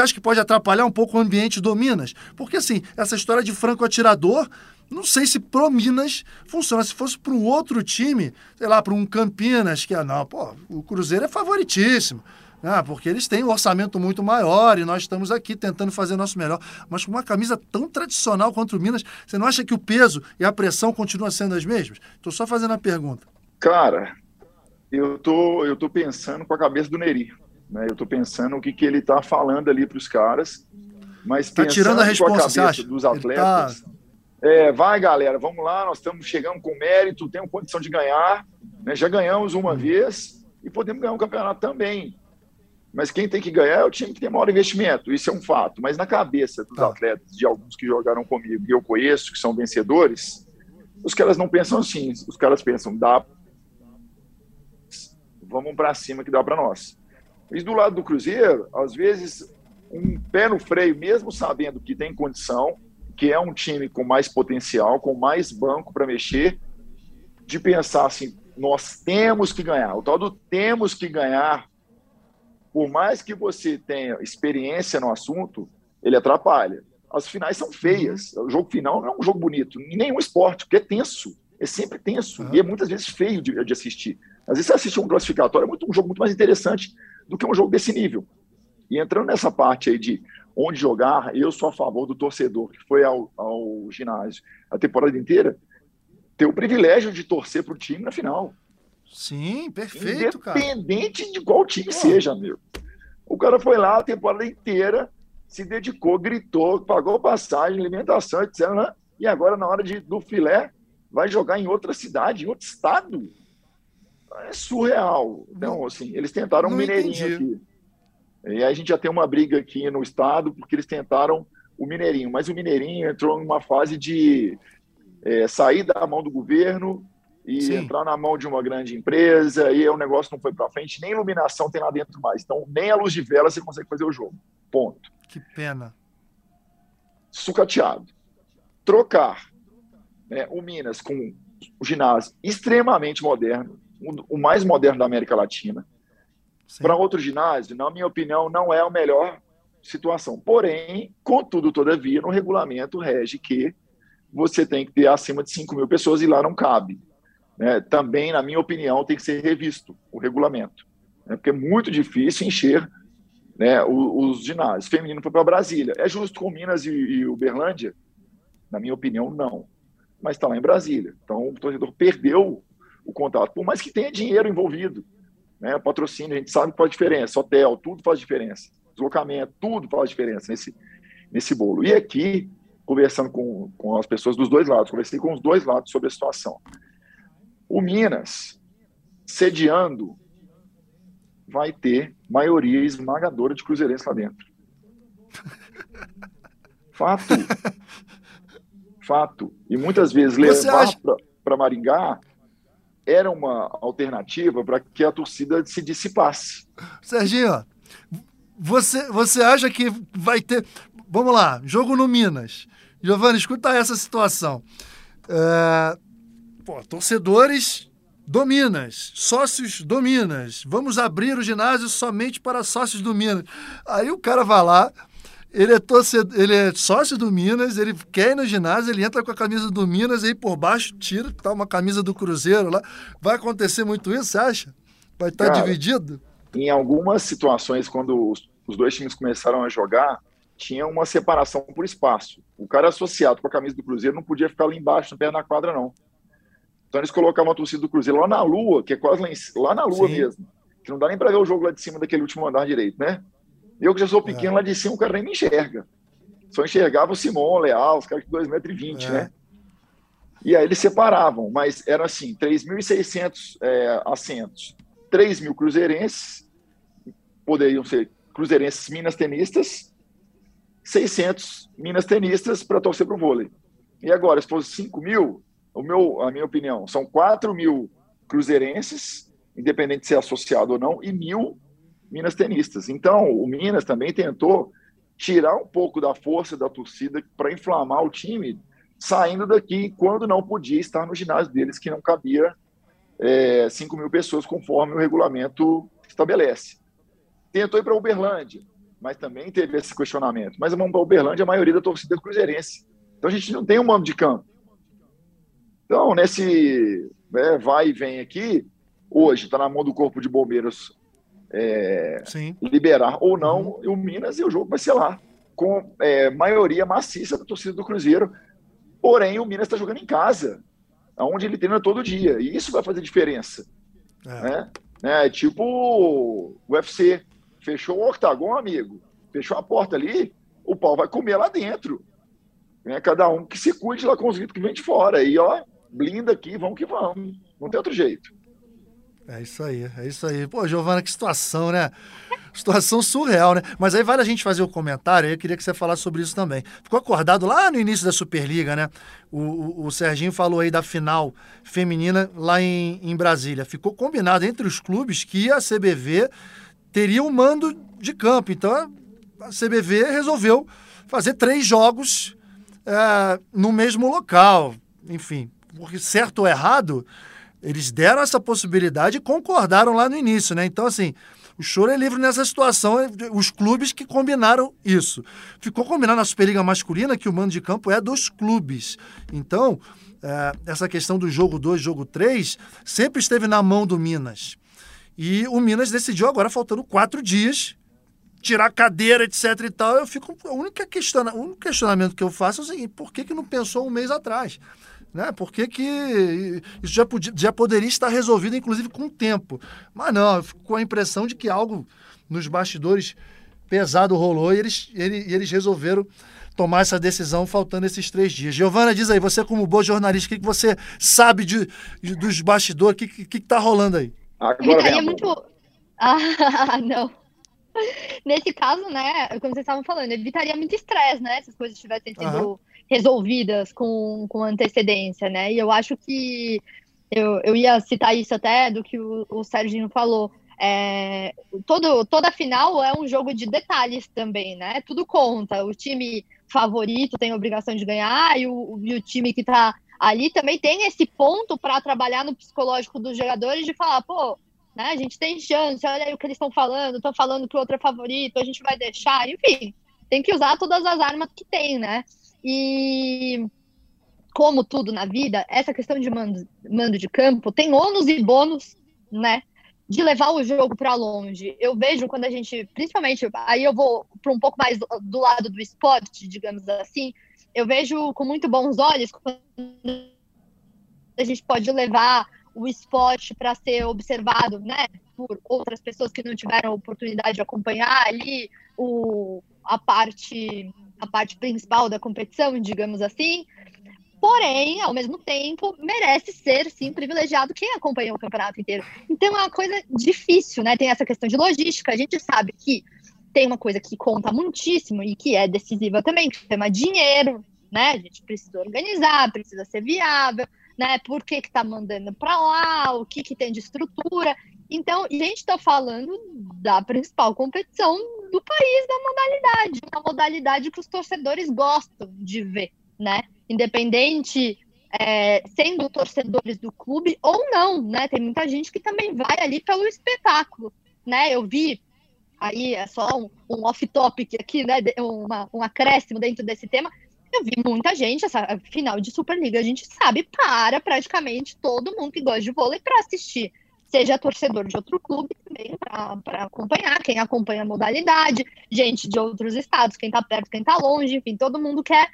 acha que pode atrapalhar um pouco o ambiente do Minas? Porque, assim, essa história de franco atirador não sei se pro Minas funciona. Se fosse para um outro time, sei lá, para um Campinas, que é, não, pô, o Cruzeiro é favoritíssimo. Ah, porque eles têm um orçamento muito maior e nós estamos aqui tentando fazer o nosso melhor. Mas com uma camisa tão tradicional contra o Minas, você não acha que o peso e a pressão continuam sendo as mesmas? Estou só fazendo a pergunta.
Cara, eu tô, eu tô pensando com a cabeça do Neri. Né? Eu tô pensando o que, que ele tá falando ali para os caras. Mas tá
tirando a resposta,
dos atletas. Tá é, vai, galera, vamos lá, nós estamos chegando com mérito, temos condição de ganhar. Né? Já ganhamos uma uhum. vez e podemos ganhar um campeonato também. Mas quem tem que ganhar é o time que tem maior investimento, isso é um fato. Mas na cabeça dos tá. atletas, de alguns que jogaram comigo e eu conheço, que são vencedores, os caras não pensam assim, os caras pensam, dá, vamos para cima que dá para nós. E do lado do Cruzeiro, às vezes, um pé no freio, mesmo sabendo que tem condição, que é um time com mais potencial, com mais banco para mexer, de pensar assim, nós temos que ganhar. O tal do temos que ganhar, por mais que você tenha experiência no assunto, ele atrapalha. As finais são feias. Uhum. O jogo final não é um jogo bonito, em nenhum esporte, porque é tenso. É sempre tenso uhum. e é muitas vezes feio de, de, assistir. Às vezes você assiste um classificatório, é muito, um jogo muito mais interessante do que um jogo desse nível. E entrando nessa parte aí de onde jogar, eu sou a favor do torcedor que foi ao, ao ginásio a temporada inteira ter o privilégio de torcer para o time na final.
Sim, perfeito, cara.
Independente de qual time Pô. seja, meu. O cara foi lá a temporada inteira, se dedicou, gritou, pagou passagem, alimentação, etc. Né? E agora, na hora de, do filé, vai jogar em outra cidade, em outro estado. É surreal. Então, assim, eles tentaram um mineirinho entendi. aqui. E a gente já tem uma briga aqui no estado, porque eles tentaram o Mineirinho, mas o Mineirinho entrou em uma fase de é, sair da mão do governo e Sim. entrar na mão de uma grande empresa, e o negócio não foi para frente, nem iluminação tem lá dentro mais. Então, nem a luz de vela você consegue fazer o jogo. Ponto.
Que pena.
Sucateado. Trocar né, o Minas com o ginásio extremamente moderno, o mais moderno da América Latina, para outro ginásio, na minha opinião, não é a melhor situação. Porém, contudo, todavia, no regulamento rege que você tem que ter acima de 5 mil pessoas e lá não cabe. Né? Também, na minha opinião, tem que ser revisto o regulamento. Né? Porque é muito difícil encher né, os, os ginásios. Feminino foi para Brasília. É justo com Minas e, e Uberlândia? Na minha opinião, não. Mas está lá em Brasília. Então, o torcedor perdeu o contato, por mais que tenha dinheiro envolvido né? Patrocínio, a gente sabe que faz diferença, hotel, tudo faz diferença, deslocamento, tudo faz diferença nesse, nesse bolo. E aqui, conversando com, com as pessoas dos dois lados, conversei com os dois lados sobre a situação. O Minas, sediando, vai ter maioria esmagadora de cruzeirenses lá dentro. Fato. Fato. E muitas vezes levar acha... para Maringá era uma alternativa para que a torcida se dissipasse.
Serginho, você, você acha que vai ter. Vamos lá, jogo no Minas. Giovanni, escuta essa situação. É... Pô, torcedores do Minas, sócios do Minas. Vamos abrir o ginásio somente para sócios do Minas. Aí o cara vai lá, ele é, torcedor, ele é sócio do Minas, ele quer ir no ginásio, ele entra com a camisa do Minas e aí por baixo tira, tá uma camisa do Cruzeiro lá. Vai acontecer muito isso, você acha? Vai estar tá dividido?
Em algumas situações, quando os, os dois times começaram a jogar, tinha uma separação por espaço. O cara associado com a camisa do Cruzeiro não podia ficar lá embaixo, no pé na quadra, não. Então eles colocavam a torcida do Cruzeiro lá na lua, que é quase lá, em, lá na lua Sim. mesmo. Que não dá nem para ver o jogo lá de cima daquele último andar direito, né? Eu que já sou pequeno, é. lá de cima o cara nem me enxerga. Só enxergava o Simon, o Leal, os caras de 2,20m, é. né? E aí eles separavam, mas eram assim, 3.600 é, assentos. 3 mil cruzeirenses, poderiam ser cruzeirenses minas tenistas, 600 minas tenistas para torcer para o vôlei. E agora, se fosse 5 mil, o meu, a minha opinião, são 4 mil cruzeirenses independente de ser associado ou não, e mil Minas tenistas. Então, o Minas também tentou tirar um pouco da força da torcida para inflamar o time, saindo daqui quando não podia estar no ginásio deles, que não cabia é, 5 mil pessoas, conforme o regulamento estabelece. Tentou ir para Uberlândia, mas também teve esse questionamento. Mas vamos para Uberlândia, a maioria da torcida é cruzeirense. Então a gente não tem um mando de campo. Então, nesse né, vai e vem aqui, hoje está na mão do Corpo de Bombeiros é, liberar ou não uhum. o Minas e o jogo vai ser lá, com é, maioria maciça da torcida do Cruzeiro. Porém, o Minas está jogando em casa, onde ele treina todo dia, e isso vai fazer diferença. É. Né? É, tipo o UFC, fechou o octagon, amigo, fechou a porta ali, o pau vai comer lá dentro. Né? Cada um que se cuide lá com os gritos que vem de fora. E ó, blinda aqui, vamos que vamos. Não tem outro jeito.
É isso aí, é isso aí. Pô, Giovana, que situação, né? Situação surreal, né? Mas aí vale a gente fazer o comentário, eu queria que você falasse sobre isso também. Ficou acordado lá no início da Superliga, né? O, o, o Serginho falou aí da final feminina lá em, em Brasília. Ficou combinado entre os clubes que a CBV teria o um mando de campo. Então a CBV resolveu fazer três jogos é, no mesmo local. Enfim, certo ou errado, eles deram essa possibilidade e concordaram lá no início, né? Então, assim, o choro é livre nessa situação, é os clubes que combinaram isso. Ficou combinado na Superliga Masculina que o mando de campo é dos clubes. Então, é, essa questão do jogo 2, jogo 3, sempre esteve na mão do Minas. E o Minas decidiu agora, faltando quatro dias, tirar cadeira, etc e tal. Eu fico. A única questiona, o único questionamento que eu faço é o seguinte: por que, que não pensou um mês atrás? Né? Por que, que isso já, podia, já poderia estar resolvido, inclusive, com o tempo? Mas não, ficou a impressão de que algo nos bastidores pesado rolou e eles, eles, eles resolveram tomar essa decisão faltando esses três dias. Giovana, diz aí, você como boa jornalista, o que, que você sabe de, de dos bastidores? O que está que, que tá rolando aí?
Agora Ficaria muito... Ah, não. Nesse caso, né, como vocês estavam falando, evitaria muito estresse, né? Se as coisas tivessem sido uhum resolvidas com, com antecedência, né? E eu acho que eu, eu ia citar isso até do que o, o Serginho falou. É, todo, toda final é um jogo de detalhes também, né? Tudo conta. O time favorito tem a obrigação de ganhar e o, e o time que tá ali também tem esse ponto para trabalhar no psicológico dos jogadores de falar, pô, né, a gente tem chance, olha aí o que eles estão falando, estão falando que o outro é favorito, a gente vai deixar, enfim, tem que usar todas as armas que tem, né? E como tudo na vida, essa questão de mando, mando de campo tem ônus e bônus, né? De levar o jogo para longe. Eu vejo quando a gente, principalmente, aí eu vou para um pouco mais do, do, lado do esporte, digamos assim, eu vejo com muito bons olhos quando a gente pode levar o esporte para ser observado, né, por outras pessoas que não tiveram oportunidade de acompanhar ali o, a parte a parte principal da competição, digamos assim. Porém, ao mesmo tempo, merece ser, sim, privilegiado quem acompanhou o campeonato inteiro. Então é uma coisa difícil, né? Tem essa questão de logística. A gente sabe que tem uma coisa que conta muitíssimo e que é decisiva também, que chama dinheiro, né? A gente precisa organizar, precisa ser viável, né? Por que que tá mandando para lá, o que que tem de estrutura. Então, a gente está falando da principal competição do país da modalidade, uma modalidade que os torcedores gostam de ver, né? Independente é, sendo torcedores do clube ou não, né? Tem muita gente que também vai ali pelo espetáculo, né? Eu vi aí é só um, um off-topic aqui, né? Uma, um acréscimo dentro desse tema. Eu vi muita gente, essa final de Superliga, a gente sabe, para praticamente todo mundo que gosta de vôlei para assistir seja torcedor de outro clube também para acompanhar, quem acompanha a modalidade, gente de outros estados, quem está perto, quem está longe, enfim, todo mundo quer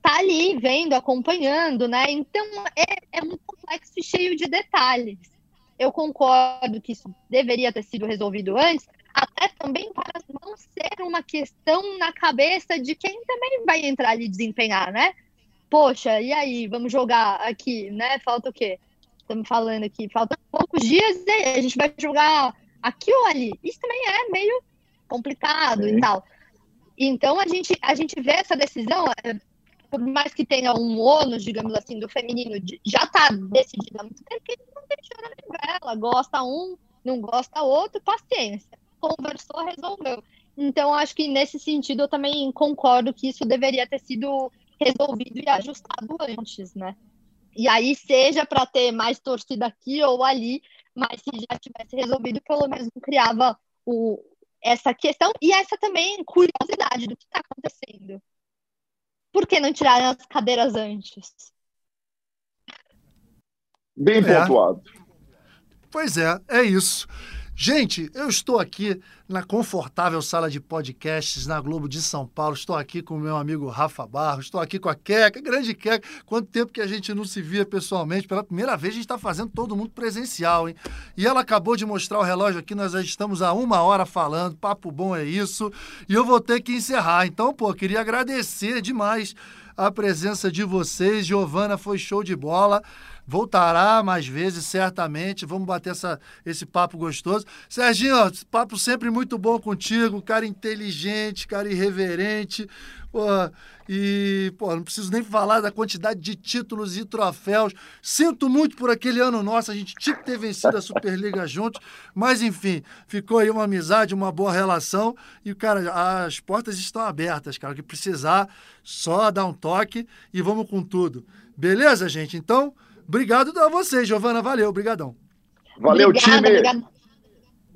tá ali vendo, acompanhando, né? Então é, é um complexo cheio de detalhes. Eu concordo que isso deveria ter sido resolvido antes, até também para não ser uma questão na cabeça de quem também vai entrar ali desempenhar, né? Poxa, e aí, vamos jogar aqui, né? Falta o quê? Estamos falando aqui, faltam poucos dias e a gente vai jogar aqui ou ali. Isso também é meio complicado Sim. e tal. Então a gente, a gente vê essa decisão, é, por mais que tenha um ônus, digamos assim, do feminino, já está decidido há muito tempo que não nem vela. Gosta um, não gosta outro, paciência. Conversou, resolveu. Então, acho que nesse sentido eu também concordo que isso deveria ter sido resolvido e ajustado antes, né? E aí, seja para ter mais torcida aqui ou ali, mas se já tivesse resolvido, pelo menos não criava o, essa questão e essa também curiosidade do que está acontecendo. Por que não tiraram as cadeiras antes?
Bem é. pontuado.
Pois é, é isso. Gente, eu estou aqui na confortável sala de podcasts na Globo de São Paulo. Estou aqui com o meu amigo Rafa Barros, estou aqui com a Queca, grande Queca. Quanto tempo que a gente não se via pessoalmente? Pela primeira vez a gente está fazendo todo mundo presencial, hein? E ela acabou de mostrar o relógio aqui, nós já estamos há uma hora falando, papo bom é isso. E eu vou ter que encerrar. Então, pô, queria agradecer demais a presença de vocês. Giovana foi show de bola voltará mais vezes, certamente. Vamos bater essa, esse papo gostoso. Serginho, ó, papo sempre muito bom contigo, cara inteligente, cara irreverente. Pô, e, pô, não preciso nem falar da quantidade de títulos e troféus. Sinto muito por aquele ano nosso, a gente tinha que ter vencido a Superliga juntos, mas enfim, ficou aí uma amizade, uma boa relação. E, cara, as portas estão abertas, cara. O que precisar, só dar um toque e vamos com tudo. Beleza, gente? Então, Obrigado a você, Giovana. Valeu, obrigadão.
Valeu, obrigada, time. Obrigada.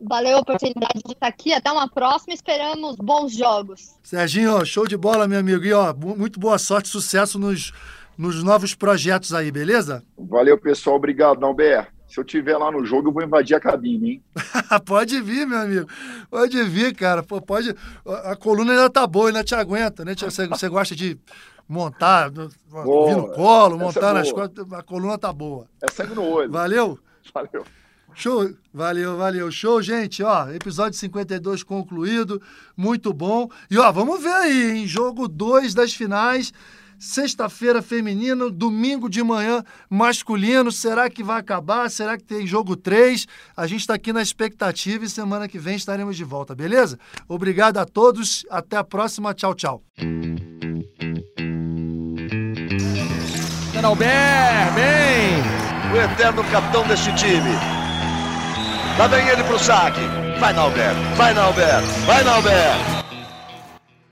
Valeu a oportunidade de estar aqui. Até uma próxima. Esperamos bons jogos.
Serginho, show de bola, meu amigo. E ó, muito boa sorte, sucesso nos, nos novos projetos aí, beleza?
Valeu, pessoal. Obrigado, Nalber. Se eu tiver lá no jogo, eu vou invadir a cabine, hein?
pode vir, meu amigo. Pode vir, cara. Pô, pode. A coluna ainda tá boa, ainda te aguenta, né? Você, você gosta de montar, boa, vir no colo, é montar é nas costas, a coluna tá boa.
É sangue no olho.
Valeu?
Valeu.
Show, valeu, valeu. Show, gente, ó, episódio 52 concluído, muito bom. E ó, vamos ver aí, em jogo 2 das finais, sexta-feira feminino, domingo de manhã masculino. Será que vai acabar? Será que tem jogo 3? A gente está aqui na expectativa e semana que vem estaremos de volta, beleza? Obrigado a todos, até a próxima, tchau, tchau.
Albert, bem!
O eterno capitão deste time. Lá vem ele pro saque. Vai, Nalber, vai, Nalber, vai, Nalber.